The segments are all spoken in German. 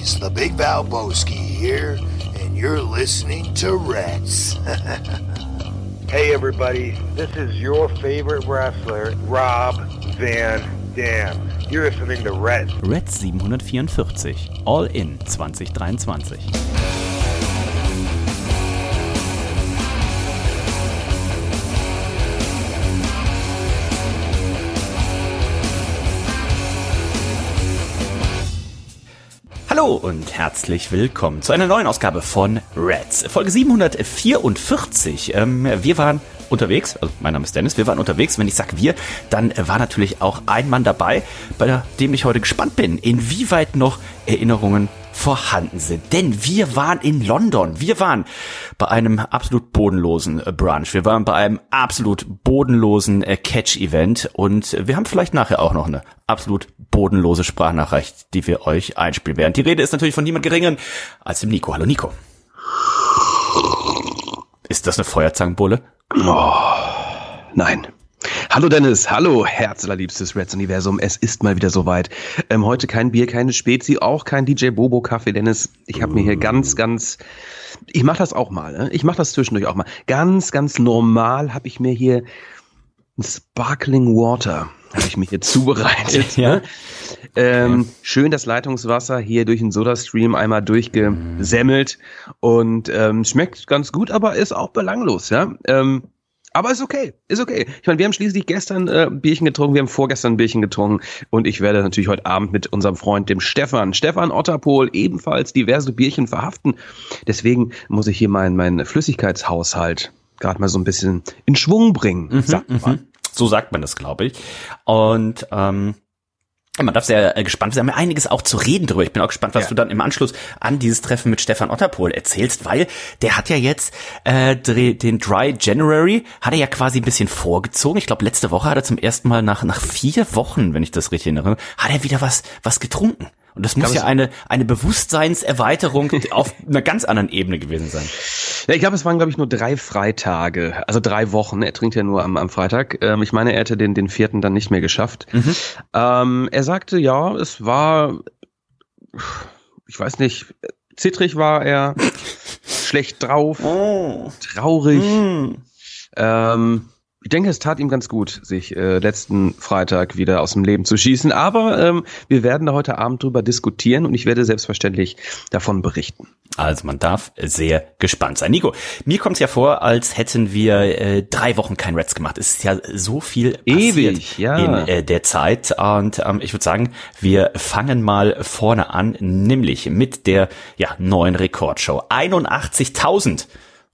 Boys, the Big Valboski here, and you're listening to Reds. hey, everybody, this is your favorite wrestler, Rob Van Dam. You're listening to Reds. Reds 744, All In 2023. Hallo und herzlich willkommen zu einer neuen Ausgabe von Reds, Folge 744. Ähm, wir waren unterwegs, also mein Name ist Dennis, wir waren unterwegs. Wenn ich sage wir, dann war natürlich auch ein Mann dabei, bei dem ich heute gespannt bin, inwieweit noch Erinnerungen vorhanden sind. Denn wir waren in London. Wir waren bei einem absolut bodenlosen äh, Brunch. Wir waren bei einem absolut bodenlosen äh, Catch-Event. Und wir haben vielleicht nachher auch noch eine absolut bodenlose Sprachnachricht, die wir euch einspielen werden. Die Rede ist natürlich von niemand geringeren als dem Nico. Hallo Nico. Ist das eine Feuerzangenbulle? Oh, nein. Hallo Dennis, hallo herzallerliebstes Reds Universum. Es ist mal wieder soweit. Ähm, heute kein Bier, keine Spezi, auch kein DJ Bobo Kaffee, Dennis. Ich habe mir hier ganz, ganz, ich mache das auch mal. Ne? Ich mache das zwischendurch auch mal. Ganz, ganz normal habe ich mir hier ein Sparkling Water habe ich mir hier zubereitet. ja. Ne? Ähm, schön das Leitungswasser hier durch den Soda-Stream einmal durchgesemmelt und ähm, schmeckt ganz gut, aber ist auch belanglos. Ja. Ähm, aber ist okay, ist okay. Ich meine, wir haben schließlich gestern äh, Bierchen getrunken, wir haben vorgestern Bierchen getrunken und ich werde natürlich heute Abend mit unserem Freund, dem Stefan, Stefan Otterpohl, ebenfalls diverse Bierchen verhaften. Deswegen muss ich hier meinen mein Flüssigkeitshaushalt gerade mal so ein bisschen in Schwung bringen. Mhm, sagt man. Mhm. So sagt man das, glaube ich. Und ähm, man darf sehr äh, gespannt sein. Wir haben ja einiges auch zu reden drüber. Ich bin auch gespannt, was ja. du dann im Anschluss an dieses Treffen mit Stefan Otterpohl erzählst, weil der hat ja jetzt äh, den Dry January, hat er ja quasi ein bisschen vorgezogen. Ich glaube, letzte Woche hat er zum ersten Mal nach, nach vier Wochen, wenn ich das richtig erinnere, hat er wieder was, was getrunken. Und das muss ja eine, eine Bewusstseinserweiterung auf einer ganz anderen Ebene gewesen sein. Ja, ich glaube, es waren, glaube ich, nur drei Freitage, also drei Wochen. Er trinkt ja nur am, am Freitag. Ähm, ich meine, er hätte den, den vierten dann nicht mehr geschafft. Mhm. Ähm, er sagte, ja, es war, ich weiß nicht, zittrig war er, schlecht drauf, oh. traurig. Mm. Ähm, ich denke, es tat ihm ganz gut, sich äh, letzten Freitag wieder aus dem Leben zu schießen. Aber ähm, wir werden da heute Abend drüber diskutieren und ich werde selbstverständlich davon berichten. Also man darf sehr gespannt sein. Nico, mir kommt es ja vor, als hätten wir äh, drei Wochen kein Reds gemacht. Es ist ja so viel Ewig, ja. in äh, der Zeit. Und ähm, ich würde sagen, wir fangen mal vorne an, nämlich mit der ja, neuen Rekordshow. 81.000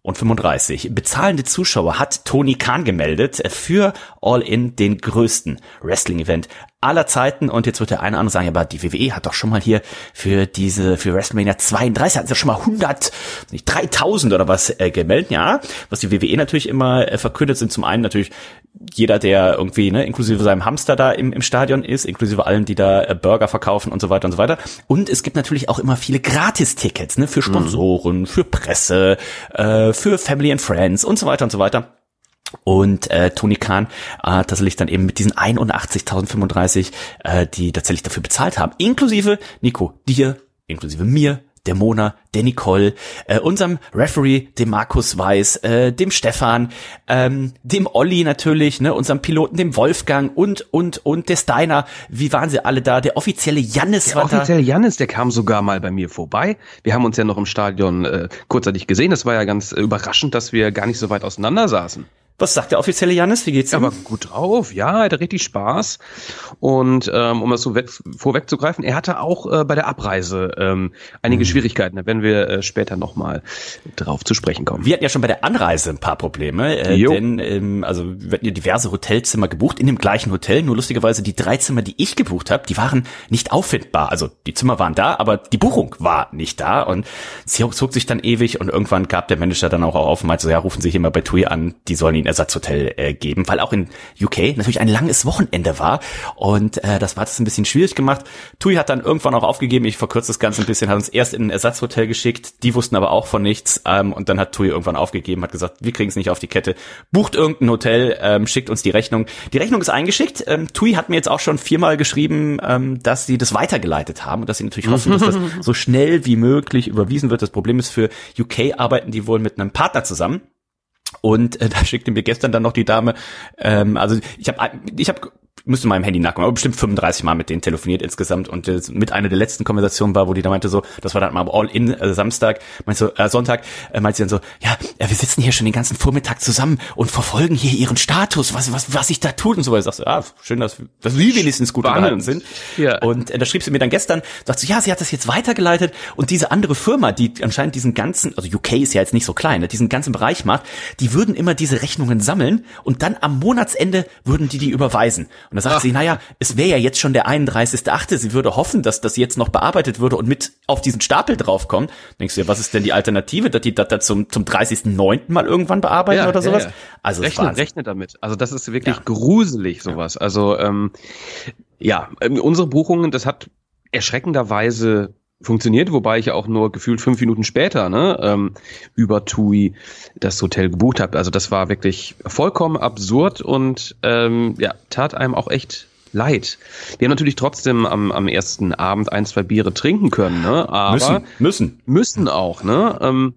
und 35. Bezahlende Zuschauer hat Tony Khan gemeldet für All In den größten Wrestling-Event aller Zeiten. Und jetzt wird der eine oder andere sagen, aber die WWE hat doch schon mal hier für diese, für WrestleMania 32 hatten sie schon mal 100, nicht 3000 oder was äh, gemeldet. Ja, was die WWE natürlich immer äh, verkündet, sind zum einen natürlich jeder, der irgendwie, ne, inklusive seinem Hamster da im, im Stadion ist, inklusive allen, die da äh, Burger verkaufen und so weiter und so weiter. Und es gibt natürlich auch immer viele Gratis-Tickets, ne, für Sponsoren, mhm. für Presse, äh, für Family and Friends und so weiter und so weiter. Und äh, Tony Khan äh, tatsächlich dann eben mit diesen 81.035, äh, die tatsächlich dafür bezahlt haben, inklusive Nico, dir, inklusive mir, der Mona, der Nicole, äh, unserem Referee, dem Markus Weiß, äh, dem Stefan, ähm, dem Olli natürlich, ne, unserem Piloten, dem Wolfgang und und und der Steiner. Wie waren sie alle da? Der offizielle Jannis der war offizielle da. offizielle Jannis, der kam sogar mal bei mir vorbei. Wir haben uns ja noch im Stadion äh, kurzzeitig gesehen. Das war ja ganz äh, überraschend, dass wir gar nicht so weit auseinander saßen. Was sagt der offizielle Janis? Wie geht's ihm? Er war gut drauf, ja, er hatte richtig Spaß. Und ähm, um das so weg, vorwegzugreifen, er hatte auch äh, bei der Abreise ähm, einige mhm. Schwierigkeiten. Da werden wir äh, später nochmal drauf zu sprechen kommen. Wir hatten ja schon bei der Anreise ein paar Probleme, äh, denn ähm, also wir hatten ja diverse Hotelzimmer gebucht in dem gleichen Hotel. Nur lustigerweise die drei Zimmer, die ich gebucht habe, die waren nicht auffindbar. Also die Zimmer waren da, aber die Buchung war nicht da und sie zog sich dann ewig und irgendwann gab der Manager dann auch auf und meinte so, ja, rufen Sie hier mal bei TUI an, die sollen ihn ein Ersatzhotel äh, geben, weil auch in UK natürlich ein langes Wochenende war und äh, das war das ein bisschen schwierig gemacht. Tui hat dann irgendwann auch aufgegeben, ich verkürze das Ganze ein bisschen, hat uns erst in ein Ersatzhotel geschickt, die wussten aber auch von nichts ähm, und dann hat Tui irgendwann aufgegeben, hat gesagt, wir kriegen es nicht auf die Kette, bucht irgendein Hotel, ähm, schickt uns die Rechnung. Die Rechnung ist eingeschickt. Ähm, Tui hat mir jetzt auch schon viermal geschrieben, ähm, dass sie das weitergeleitet haben und dass sie natürlich hoffen, dass das so schnell wie möglich überwiesen wird. Das Problem ist, für UK arbeiten die wohl mit einem Partner zusammen. Und äh, da schickte mir gestern dann noch die Dame, ähm, also ich habe ich hab müsste im Handy nachgucken, aber bestimmt 35 Mal mit denen telefoniert insgesamt und äh, mit einer der letzten Konversationen war, wo die da meinte so, das war dann mal All-In äh, Samstag, meinte so, äh, Sonntag, äh, meinte sie dann so, ja, äh, wir sitzen hier schon den ganzen Vormittag zusammen und verfolgen hier ihren Status, was was was sich da tut und so weiter. Sagst du, ja, schön, dass, dass Sie wenigstens gut unterhalten sind. Ja. Und äh, da schrieb sie mir dann gestern, sagt sie, ja, sie hat das jetzt weitergeleitet und diese andere Firma, die anscheinend diesen ganzen, also UK ist ja jetzt nicht so klein, ne, diesen ganzen Bereich macht, die würden immer diese Rechnungen sammeln und dann am Monatsende würden die die überweisen. Und da sagt Ach. sie, naja, es wäre ja jetzt schon der 31.8. Sie würde hoffen, dass das jetzt noch bearbeitet würde und mit auf diesen Stapel draufkommt. Denkst du ja, was ist denn die Alternative, dass die das da zum, zum 30.9. mal irgendwann bearbeiten ja, oder sowas? Ja, ja. Also rechne, rechne damit. Also das ist wirklich gruselig, sowas. Also ähm, ja, ähm, unsere Buchungen, das hat erschreckenderweise funktioniert, wobei ich ja auch nur gefühlt fünf Minuten später ne, ähm, über TUI das Hotel gebucht habe. Also das war wirklich vollkommen absurd und ähm, ja, tat einem auch echt leid. Wir haben natürlich trotzdem am, am ersten Abend ein, zwei Biere trinken können, ne? Aber müssen, müssen. Müssen auch, ne? Ähm,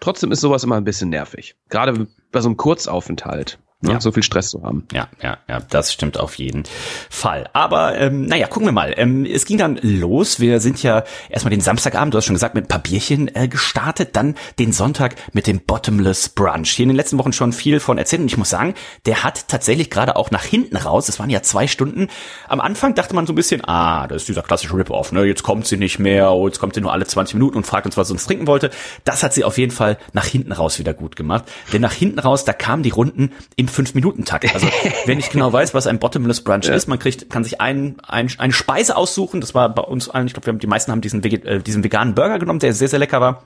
trotzdem ist sowas immer ein bisschen nervig. Gerade bei so einem Kurzaufenthalt ne, ja. so viel Stress zu haben. Ja, ja, ja, das stimmt auf jeden Fall. Aber ähm, naja, gucken wir mal. Ähm, es ging dann los. Wir sind ja erstmal den Samstagabend, du hast schon gesagt, mit ein paar Bierchen äh, gestartet, dann den Sonntag mit dem Bottomless Brunch. Hier in den letzten Wochen schon viel von erzählt und ich muss sagen, der hat tatsächlich gerade auch nach hinten raus, es waren ja zwei Stunden, am Anfang dachte man so ein bisschen, ah, das ist dieser klassische Rip-Off, ne? jetzt kommt sie nicht mehr, oh, jetzt kommt sie nur alle 20 Minuten und fragt uns, was sie uns trinken wollte. Das hat sie auf jeden Fall nach hinten raus wieder gut gemacht. Denn nach hinten raus, da kamen die Runden im im Fünf-Minuten-Takt. Also wenn ich genau weiß, was ein Bottomless Brunch ja. ist, man kriegt, kann sich ein, ein, eine Speise aussuchen. Das war bei uns allen, ich glaube, die meisten haben diesen, äh, diesen veganen Burger genommen, der sehr, sehr lecker war.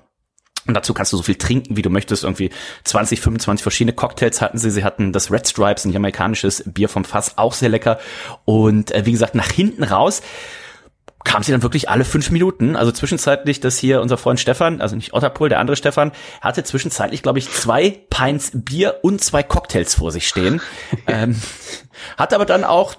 Und dazu kannst du so viel trinken, wie du möchtest. Irgendwie 20, 25 verschiedene Cocktails hatten sie. Sie hatten das Red Stripes, ein jamaikanisches Bier vom Fass, auch sehr lecker. Und äh, wie gesagt, nach hinten raus kam sie dann wirklich alle fünf Minuten. Also zwischenzeitlich, dass hier unser Freund Stefan, also nicht Otterpol, der andere Stefan, hatte zwischenzeitlich, glaube ich, zwei Pints Bier und zwei Cocktails vor sich stehen. ähm, hat aber dann auch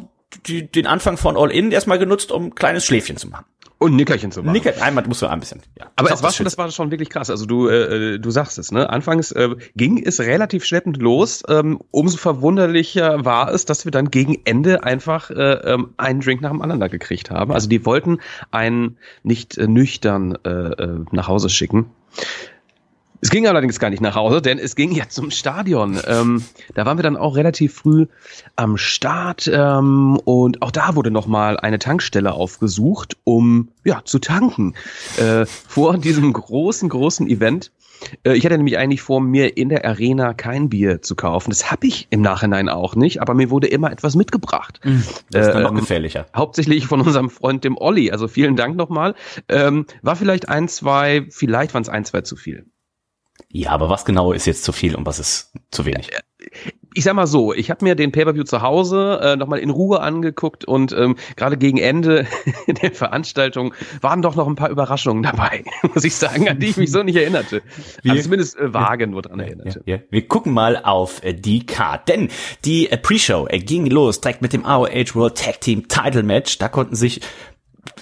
die, den Anfang von All In erstmal genutzt, um ein kleines Schläfchen zu machen. Und Nickerchen zu machen. Nicker, einmal musst du ein bisschen. Ja. Aber es war schon, das war schon wirklich krass. Also du, äh, du sagst es, ne? Anfangs äh, ging es relativ schleppend los. Ähm, umso verwunderlicher war es, dass wir dann gegen Ende einfach äh, ähm, einen Drink nach dem anderen da gekriegt haben. Also die wollten einen nicht äh, nüchtern äh, äh nach Hause schicken. Es ging allerdings gar nicht nach Hause, denn es ging ja zum Stadion. Ähm, da waren wir dann auch relativ früh am Start ähm, und auch da wurde nochmal eine Tankstelle aufgesucht, um ja zu tanken äh, vor diesem großen, großen Event. Äh, ich hatte nämlich eigentlich vor, mir in der Arena kein Bier zu kaufen. Das habe ich im Nachhinein auch nicht, aber mir wurde immer etwas mitgebracht. Mhm, das ist dann äh, noch gefährlicher. Hauptsächlich von unserem Freund dem Olli. Also vielen Dank nochmal. Ähm, war vielleicht ein, zwei, vielleicht waren es ein, zwei zu viel. Ja, aber was genau ist jetzt zu viel und was ist zu wenig? Ich sag mal so, ich habe mir den Pay-per-View zu Hause äh, nochmal in Ruhe angeguckt und ähm, gerade gegen Ende der Veranstaltung waren doch noch ein paar Überraschungen dabei, muss ich sagen, an die ich mich so nicht erinnerte. Wir, also zumindest äh, vage nur dran erinnerte. Ja, ja. Wir gucken mal auf äh, die Card, denn die äh, Pre-Show äh, ging los direkt mit dem ROH World Tag Team Title Match. Da konnten sich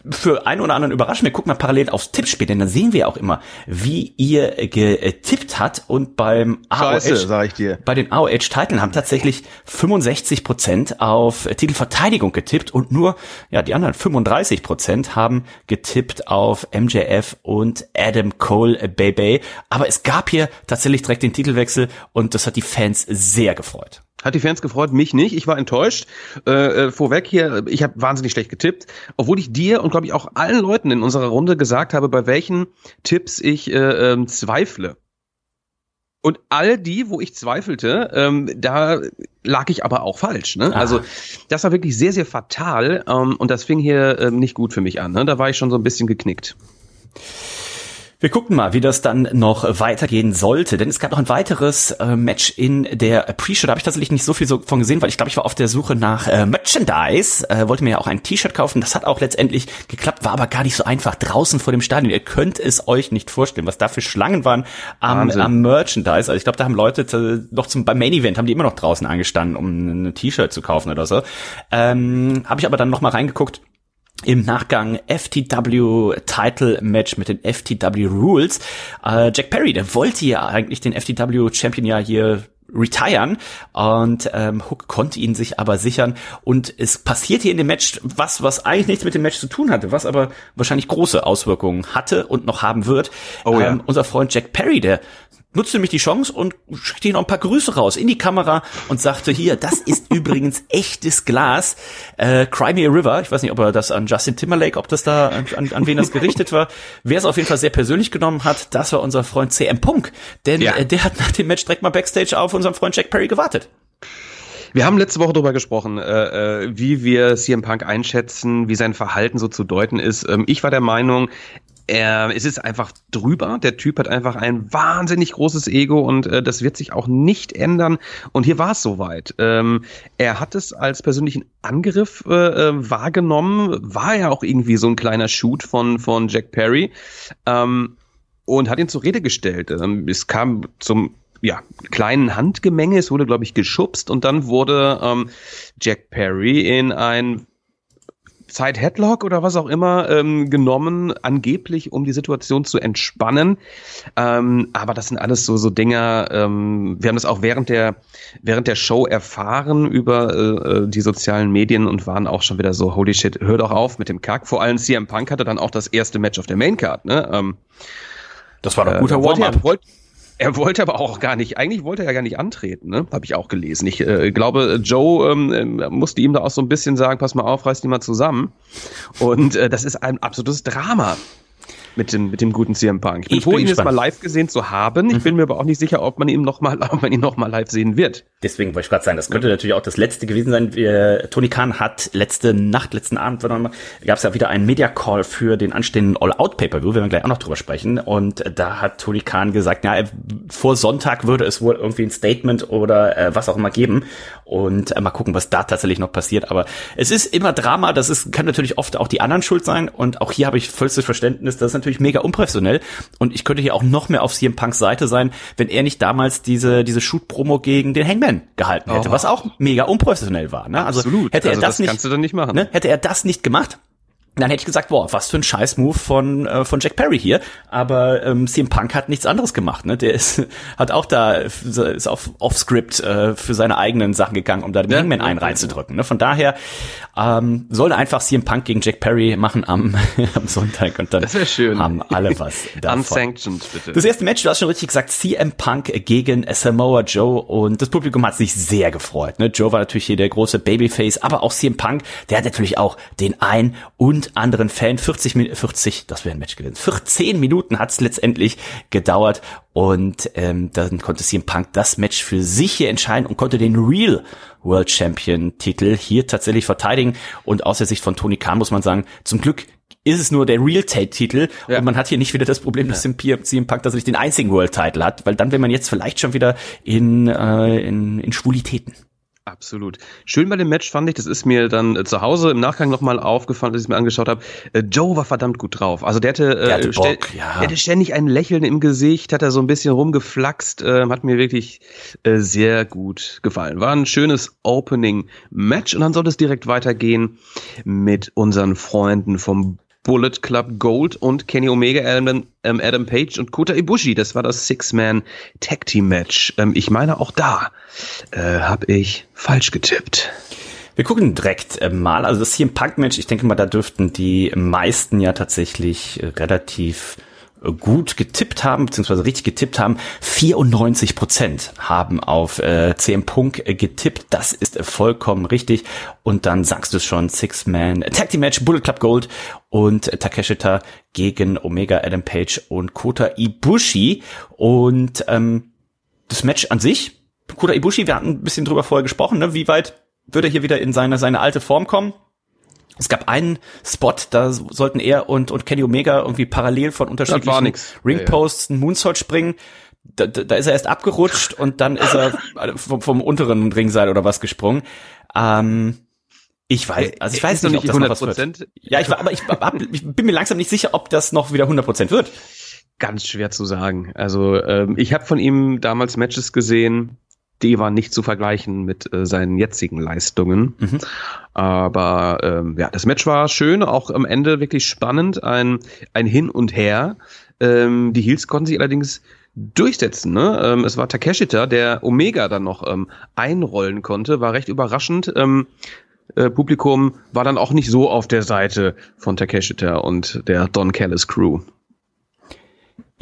für einen oder anderen überraschen. Wir gucken mal parallel aufs Tippspiel, denn da sehen wir auch immer, wie ihr getippt hat und beim Scheiße, AOH, sag ich dir. bei den AOH-Titeln haben tatsächlich 65 Prozent auf Titelverteidigung getippt und nur, ja, die anderen 35 Prozent haben getippt auf MJF und Adam Cole Baby. Aber es gab hier tatsächlich direkt den Titelwechsel und das hat die Fans sehr gefreut. Hat die Fans gefreut, mich nicht. Ich war enttäuscht. Äh, äh, vorweg hier, ich habe wahnsinnig schlecht getippt, obwohl ich dir und glaube ich auch allen Leuten in unserer Runde gesagt habe, bei welchen Tipps ich äh, äh, zweifle. Und all die, wo ich zweifelte, ähm, da lag ich aber auch falsch. Ne? Also das war wirklich sehr, sehr fatal ähm, und das fing hier ähm, nicht gut für mich an. Ne? Da war ich schon so ein bisschen geknickt. Wir gucken mal, wie das dann noch weitergehen sollte, denn es gab noch ein weiteres äh, Match in der Pre-Show. Da habe ich tatsächlich nicht so viel so von gesehen, weil ich glaube, ich war auf der Suche nach äh, Merchandise, äh, wollte mir ja auch ein T-Shirt kaufen. Das hat auch letztendlich geklappt, war aber gar nicht so einfach draußen vor dem Stadion. Ihr könnt es euch nicht vorstellen, was da für Schlangen waren am, am Merchandise. Also ich glaube, da haben Leute noch zum beim Main Event haben die immer noch draußen angestanden, um ein T-Shirt zu kaufen oder so. Ähm, habe ich aber dann noch mal reingeguckt im Nachgang FTW Title Match mit den FTW Rules. Äh, Jack Perry, der wollte ja eigentlich den FTW Champion ja hier retiren und ähm, Hook konnte ihn sich aber sichern und es passiert hier in dem Match was, was eigentlich nichts mit dem Match zu tun hatte, was aber wahrscheinlich große Auswirkungen hatte und noch haben wird. Oh, ja. ähm, unser Freund Jack Perry, der nutzte nämlich die Chance und schickte ihm noch ein paar Grüße raus in die Kamera und sagte hier, das ist übrigens echtes Glas. Äh, Cry Me a River, ich weiß nicht, ob er das an Justin Timberlake, ob das da an, an, an wen das gerichtet war. Wer es auf jeden Fall sehr persönlich genommen hat, das war unser Freund CM Punk, denn ja. äh, der hat nach dem Match direkt mal Backstage auf unseren Freund Jack Perry gewartet. Wir haben letzte Woche darüber gesprochen, äh, äh wie wir CM Punk einschätzen, wie sein Verhalten so zu deuten ist. Ähm, ich war der Meinung, er, es ist einfach drüber. Der Typ hat einfach ein wahnsinnig großes Ego und äh, das wird sich auch nicht ändern. Und hier war es soweit. Ähm, er hat es als persönlichen Angriff äh, äh, wahrgenommen. War ja auch irgendwie so ein kleiner Shoot von, von Jack Perry. Ähm, und hat ihn zur Rede gestellt. Ähm, es kam zum ja, kleinen Handgemenge, es wurde, glaube ich, geschubst und dann wurde ähm, Jack Perry in ein Side Headlock oder was auch immer ähm, genommen, angeblich, um die Situation zu entspannen. Ähm, aber das sind alles so so Dinger. Ähm, wir haben das auch während der während der Show erfahren über äh, äh, die sozialen Medien und waren auch schon wieder so Holy shit, hör doch auf mit dem Kack. Vor allem CM Punk hatte dann auch das erste Match auf der Maincard. Ne? Ähm, das war doch guter äh, Warm-up. Er wollte aber auch gar nicht, eigentlich wollte er ja gar nicht antreten, ne? Habe ich auch gelesen. Ich äh, glaube, Joe ähm, äh, musste ihm da auch so ein bisschen sagen, pass mal auf, reiß dich mal zusammen. Und äh, das ist ein absolutes Drama mit dem, mit dem guten CM Punk. Ich bin ich froh, ihn jetzt mal live gesehen zu haben. Ich mhm. bin mir aber auch nicht sicher, ob man ihn noch mal, ob man ihn noch mal live sehen wird. Deswegen wollte ich gerade sagen, das könnte natürlich auch das letzte gewesen sein. Wir, Tony Khan hat letzte Nacht, letzten Abend, gab es ja wieder einen Media Call für den anstehenden All-Out Paper-View, werden wir gleich auch noch drüber sprechen. Und da hat Tony Khan gesagt, ja, vor Sonntag würde es wohl irgendwie ein Statement oder äh, was auch immer geben. Und äh, mal gucken, was da tatsächlich noch passiert. Aber es ist immer Drama. Das ist, kann natürlich oft auch die anderen schuld sein. Und auch hier habe ich vollstes Verständnis, dass natürlich mega unprofessionell. Und ich könnte hier auch noch mehr auf CM Punks Seite sein, wenn er nicht damals diese, diese Shoot-Promo gegen den Hangman gehalten hätte, oh. was auch mega unprofessionell war. Ne? Also Absolut. hätte er also das, das nicht, kannst du dann nicht machen. Ne? Hätte er das nicht gemacht, dann hätte ich gesagt, boah, was für ein Scheiß-Move von, äh, von Jack Perry hier. Aber ähm, CM Punk hat nichts anderes gemacht. Ne? Der ist, hat auch da, ist auf Off-Script äh, für seine eigenen Sachen gegangen, um da den ja, Hangman einen reinzudrücken. Ne? Von daher ähm, soll einfach CM Punk gegen Jack Perry machen am, am Sonntag und dann haben alle was davon. Unsanctioned, bitte. Das erste Match, du hast schon richtig gesagt, CM Punk gegen Samoa Joe und das Publikum hat sich sehr gefreut. Ne? Joe war natürlich hier der große Babyface, aber auch CM Punk, der hat natürlich auch den ein und und anderen Fan. 40 Minuten, 40, das wäre ein Match gewesen. 14 Minuten hat es letztendlich gedauert und ähm, dann konnte CM Punk das Match für sich hier entscheiden und konnte den Real World Champion Titel hier tatsächlich verteidigen. Und aus der Sicht von Tony Khan muss man sagen, zum Glück ist es nur der Real Titel ja. und man hat hier nicht wieder das Problem, dass ja. CM Punk tatsächlich den einzigen World Title hat, weil dann wäre man jetzt vielleicht schon wieder in, äh, in, in Schwulitäten. Absolut. Schön bei dem Match fand ich, das ist mir dann äh, zu Hause im Nachgang nochmal aufgefallen, als ich es mir angeschaut habe. Äh, Joe war verdammt gut drauf. Also der hatte, äh, der hatte, Bock, ja. der hatte ständig ein Lächeln im Gesicht, hat er so ein bisschen rumgeflaxt, äh, hat mir wirklich äh, sehr gut gefallen. War ein schönes Opening-Match und dann sollte es direkt weitergehen mit unseren Freunden vom Bullet Club Gold und Kenny Omega, Adam, ähm, Adam Page und Kota Ibushi. Das war das Six-Man Tag Team Match. Ähm, ich meine, auch da äh, habe ich falsch getippt. Wir gucken direkt äh, mal. Also das hier im Punk-Match, ich denke mal, da dürften die meisten ja tatsächlich äh, relativ gut getippt haben, beziehungsweise richtig getippt haben. 94 Prozent haben auf äh, 10 Punkt äh, getippt. Das ist vollkommen richtig. Und dann sagst du schon, Six-Man Tag Team Match, Bullet Club Gold und Takeshita gegen Omega Adam Page und Kota Ibushi. Und ähm, das Match an sich, Kota Ibushi, wir hatten ein bisschen drüber vorher gesprochen, ne? wie weit würde er hier wieder in seine, seine alte Form kommen? Es gab einen Spot, da sollten er und, und Kenny Omega irgendwie parallel von unterschiedlichen Ringposts einen Moonsault springen. Da, da, ist er erst abgerutscht und dann ist er vom, vom unteren Ringseil oder was gesprungen. Ähm, ich weiß, also ich weiß nicht, ob das noch was wird. Ja, ich war, aber ich, ich bin mir langsam nicht sicher, ob das noch wieder 100% wird. Ganz schwer zu sagen. Also ähm, ich habe von ihm damals Matches gesehen, die waren nicht zu vergleichen mit äh, seinen jetzigen Leistungen. Mhm. Aber ähm, ja, das Match war schön, auch am Ende wirklich spannend, ein, ein Hin und Her. Ähm, die Heels konnten sich allerdings durchsetzen. Ne? Ähm, es war Takeshita, der Omega dann noch ähm, einrollen konnte, war recht überraschend. Ähm, äh, Publikum war dann auch nicht so auf der Seite von Takeshita und der Don Callis Crew.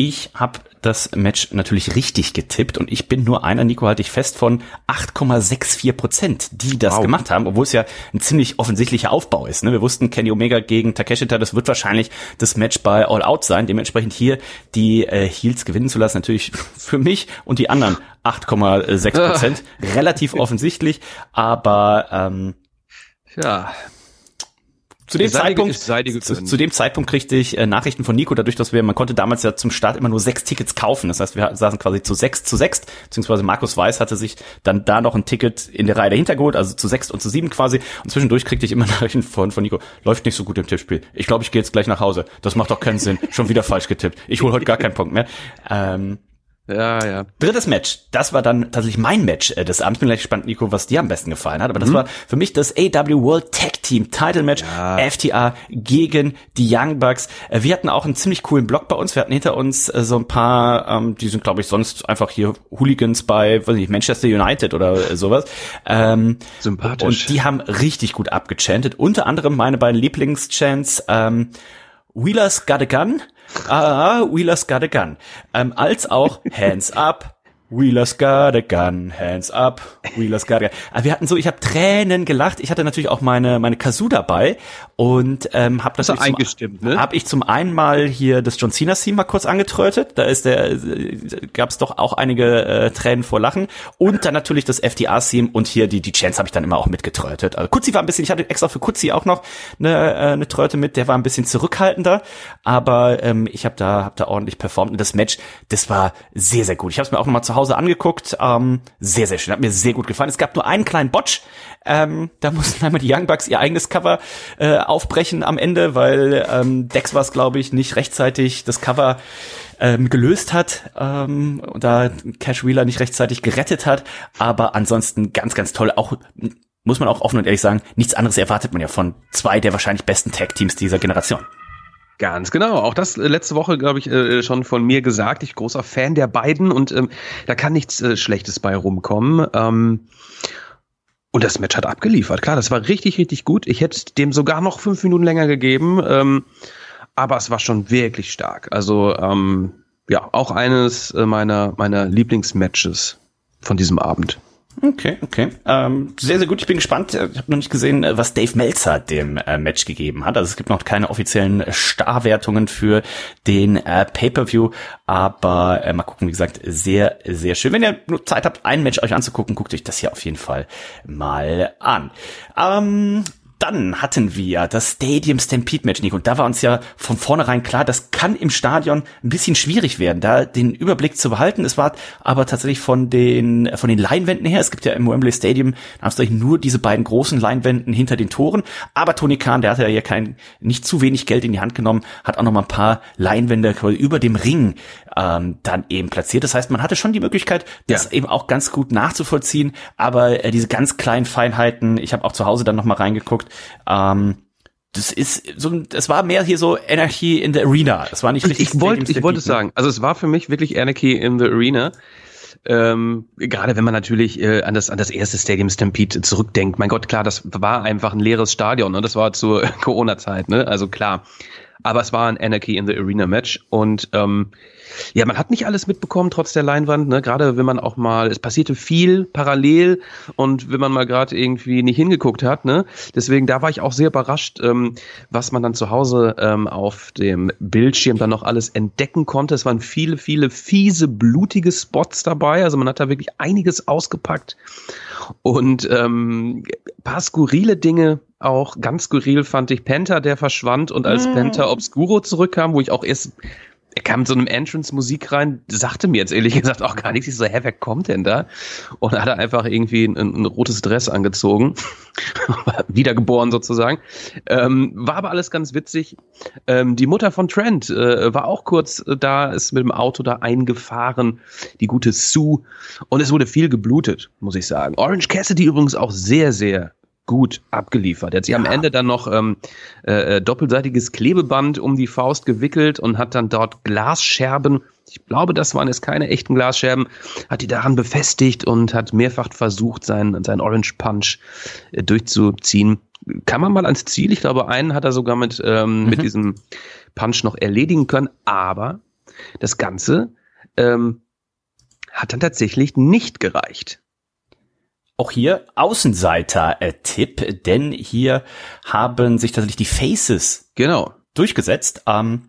Ich habe das Match natürlich richtig getippt und ich bin nur einer, Nico, halte ich fest, von 8,64 Prozent, die das wow. gemacht haben, obwohl es ja ein ziemlich offensichtlicher Aufbau ist. Ne? Wir wussten, Kenny Omega gegen Takeshita, das wird wahrscheinlich das Match bei All Out sein. Dementsprechend hier die äh, Heels gewinnen zu lassen, natürlich für mich und die anderen 8,6 Prozent. Relativ offensichtlich, aber ähm, ja, zu dem Zeitpunkt, zu, zu, dem Zeitpunkt kriegte ich äh, Nachrichten von Nico, dadurch, dass wir, man konnte damals ja zum Start immer nur sechs Tickets kaufen. Das heißt, wir saßen quasi zu sechs zu sechs, beziehungsweise Markus Weiß hatte sich dann da noch ein Ticket in der Reihe dahinter geholt, also zu sechs und zu sieben quasi. Und zwischendurch kriegte ich immer Nachrichten von, von Nico, läuft nicht so gut im Tippspiel. Ich glaube, ich gehe jetzt gleich nach Hause. Das macht doch keinen Sinn. Schon wieder falsch getippt. Ich hole heute gar keinen Punkt mehr. Ähm, ja, ja. Drittes Match. Das war dann tatsächlich mein Match äh, des Abends. Bin gleich gespannt, Nico, was dir am besten gefallen hat. Aber das mhm. war für mich das AW World Tag Team Title Match. Ja. FTA gegen die Young Bucks. Äh, wir hatten auch einen ziemlich coolen Block bei uns. Wir hatten hinter uns äh, so ein paar, ähm, die sind, glaube ich, sonst einfach hier Hooligans bei, weiß nicht, Manchester United oder sowas. Ähm, Sympathisch. Und die haben richtig gut abgechantet. Unter anderem meine beiden Lieblingschants, ähm, Wheeler's Got a Gun Ah, Wheeler's got a gun. Ähm, als auch Hands up, Wheeler's got a gun, hands up, Wheeler's got a gun. Aber wir hatten so, ich habe Tränen gelacht. Ich hatte natürlich auch meine meine Kazoo dabei und ähm, habe das eingestimmt, ne? Habe ich zum einen mal hier das John Cena Theme mal kurz angetrötet. Da ist der äh, gab es doch auch einige äh, Tränen vor Lachen und dann natürlich das FDA Theme und hier die die Chance habe ich dann immer auch mitgetrötet. Also Kutzi war ein bisschen, ich hatte extra für Kutzi auch noch eine äh, eine Tröte mit, der war ein bisschen zurückhaltender, aber ähm, ich habe da hab da ordentlich performt und das Match, das war sehr sehr gut. Ich habe es mir auch noch mal zu Hause angeguckt. Ähm, sehr, sehr schön. Hat mir sehr gut gefallen. Es gab nur einen kleinen Botch. Ähm, da mussten einmal die Young Bucks ihr eigenes Cover äh, aufbrechen am Ende, weil ähm, Dex war es, glaube ich, nicht rechtzeitig das Cover ähm, gelöst hat ähm, und da Cash Wheeler nicht rechtzeitig gerettet hat. Aber ansonsten ganz, ganz toll. Auch muss man auch offen und ehrlich sagen, nichts anderes erwartet man ja von zwei der wahrscheinlich besten Tag-Teams dieser Generation. Ganz genau. Auch das äh, letzte Woche, glaube ich, äh, schon von mir gesagt. Ich großer Fan der beiden und ähm, da kann nichts äh, Schlechtes bei rumkommen. Ähm, und das Match hat abgeliefert. Klar, das war richtig, richtig gut. Ich hätte dem sogar noch fünf Minuten länger gegeben. Ähm, aber es war schon wirklich stark. Also ähm, ja, auch eines meiner meiner Lieblingsmatches von diesem Abend. Okay, okay. Ähm, sehr, sehr gut. Ich bin gespannt. Ich habe noch nicht gesehen, äh, was Dave Meltzer dem äh, Match gegeben hat. Also es gibt noch keine offiziellen Starwertungen für den äh, Pay-per-View, aber äh, mal gucken. Wie gesagt, sehr, sehr schön. Wenn ihr nur Zeit habt, ein Match euch anzugucken, guckt euch das hier auf jeden Fall mal an. Ähm, dann hatten wir das Stadium Stampede Match, Nico. Und da war uns ja von vornherein klar, das kann im Stadion ein bisschen schwierig werden, da den Überblick zu behalten. Es war aber tatsächlich von den, von den Leinwänden her, es gibt ja im Wembley Stadium Anführungszeichen nur diese beiden großen Leinwänden hinter den Toren. Aber Tony Khan, der hatte ja hier kein, nicht zu wenig Geld in die Hand genommen, hat auch noch mal ein paar Leinwände über dem Ring ähm, dann eben platziert. Das heißt, man hatte schon die Möglichkeit, das ja. eben auch ganz gut nachzuvollziehen. Aber äh, diese ganz kleinen Feinheiten, ich habe auch zu Hause dann noch mal reingeguckt, ähm, das ist so, es war mehr hier so Anarchy in the Arena. Es war nicht richtig. Ich wollte, ich wollte sagen, also es war für mich wirklich Anarchy in the Arena. Ähm, gerade wenn man natürlich äh, an das an das erste Stadium Stampede zurückdenkt. Mein Gott, klar, das war einfach ein leeres Stadion, ne? Das war zur Corona-Zeit, ne? Also klar. Aber es war ein Anarchy in the Arena Match und ähm, ja, man hat nicht alles mitbekommen, trotz der Leinwand, ne? Gerade wenn man auch mal, es passierte viel parallel und wenn man mal gerade irgendwie nicht hingeguckt hat, ne? Deswegen, da war ich auch sehr überrascht, ähm, was man dann zu Hause ähm, auf dem Bildschirm dann noch alles entdecken konnte. Es waren viele, viele fiese, blutige Spots dabei. Also man hat da wirklich einiges ausgepackt und ähm, paar skurrile Dinge auch ganz skurril fand ich Penta, der verschwand und als mm. Penta Obscuro zurückkam, wo ich auch erst er kam mit so einem Entrance-Musik rein, sagte mir jetzt ehrlich gesagt auch gar nichts. Ich so, hä, wer kommt denn da? Und er hat einfach irgendwie ein, ein rotes Dress angezogen. Wiedergeboren sozusagen. Ähm, war aber alles ganz witzig. Ähm, die Mutter von Trent äh, war auch kurz äh, da, ist mit dem Auto da eingefahren. Die gute Sue. Und es wurde viel geblutet, muss ich sagen. Orange Cassidy übrigens auch sehr, sehr gut abgeliefert. Er hat sich ja. am Ende dann noch ähm, äh, äh, doppelseitiges Klebeband um die Faust gewickelt und hat dann dort Glasscherben, ich glaube, das waren jetzt keine echten Glasscherben, hat die daran befestigt und hat mehrfach versucht, seinen, seinen Orange Punch äh, durchzuziehen. Kann man mal ans Ziel. Ich glaube, einen hat er sogar mit, ähm, mhm. mit diesem Punch noch erledigen können, aber das Ganze ähm, hat dann tatsächlich nicht gereicht. Auch hier Außenseiter-Tipp, denn hier haben sich tatsächlich die Faces genau durchgesetzt. Ähm,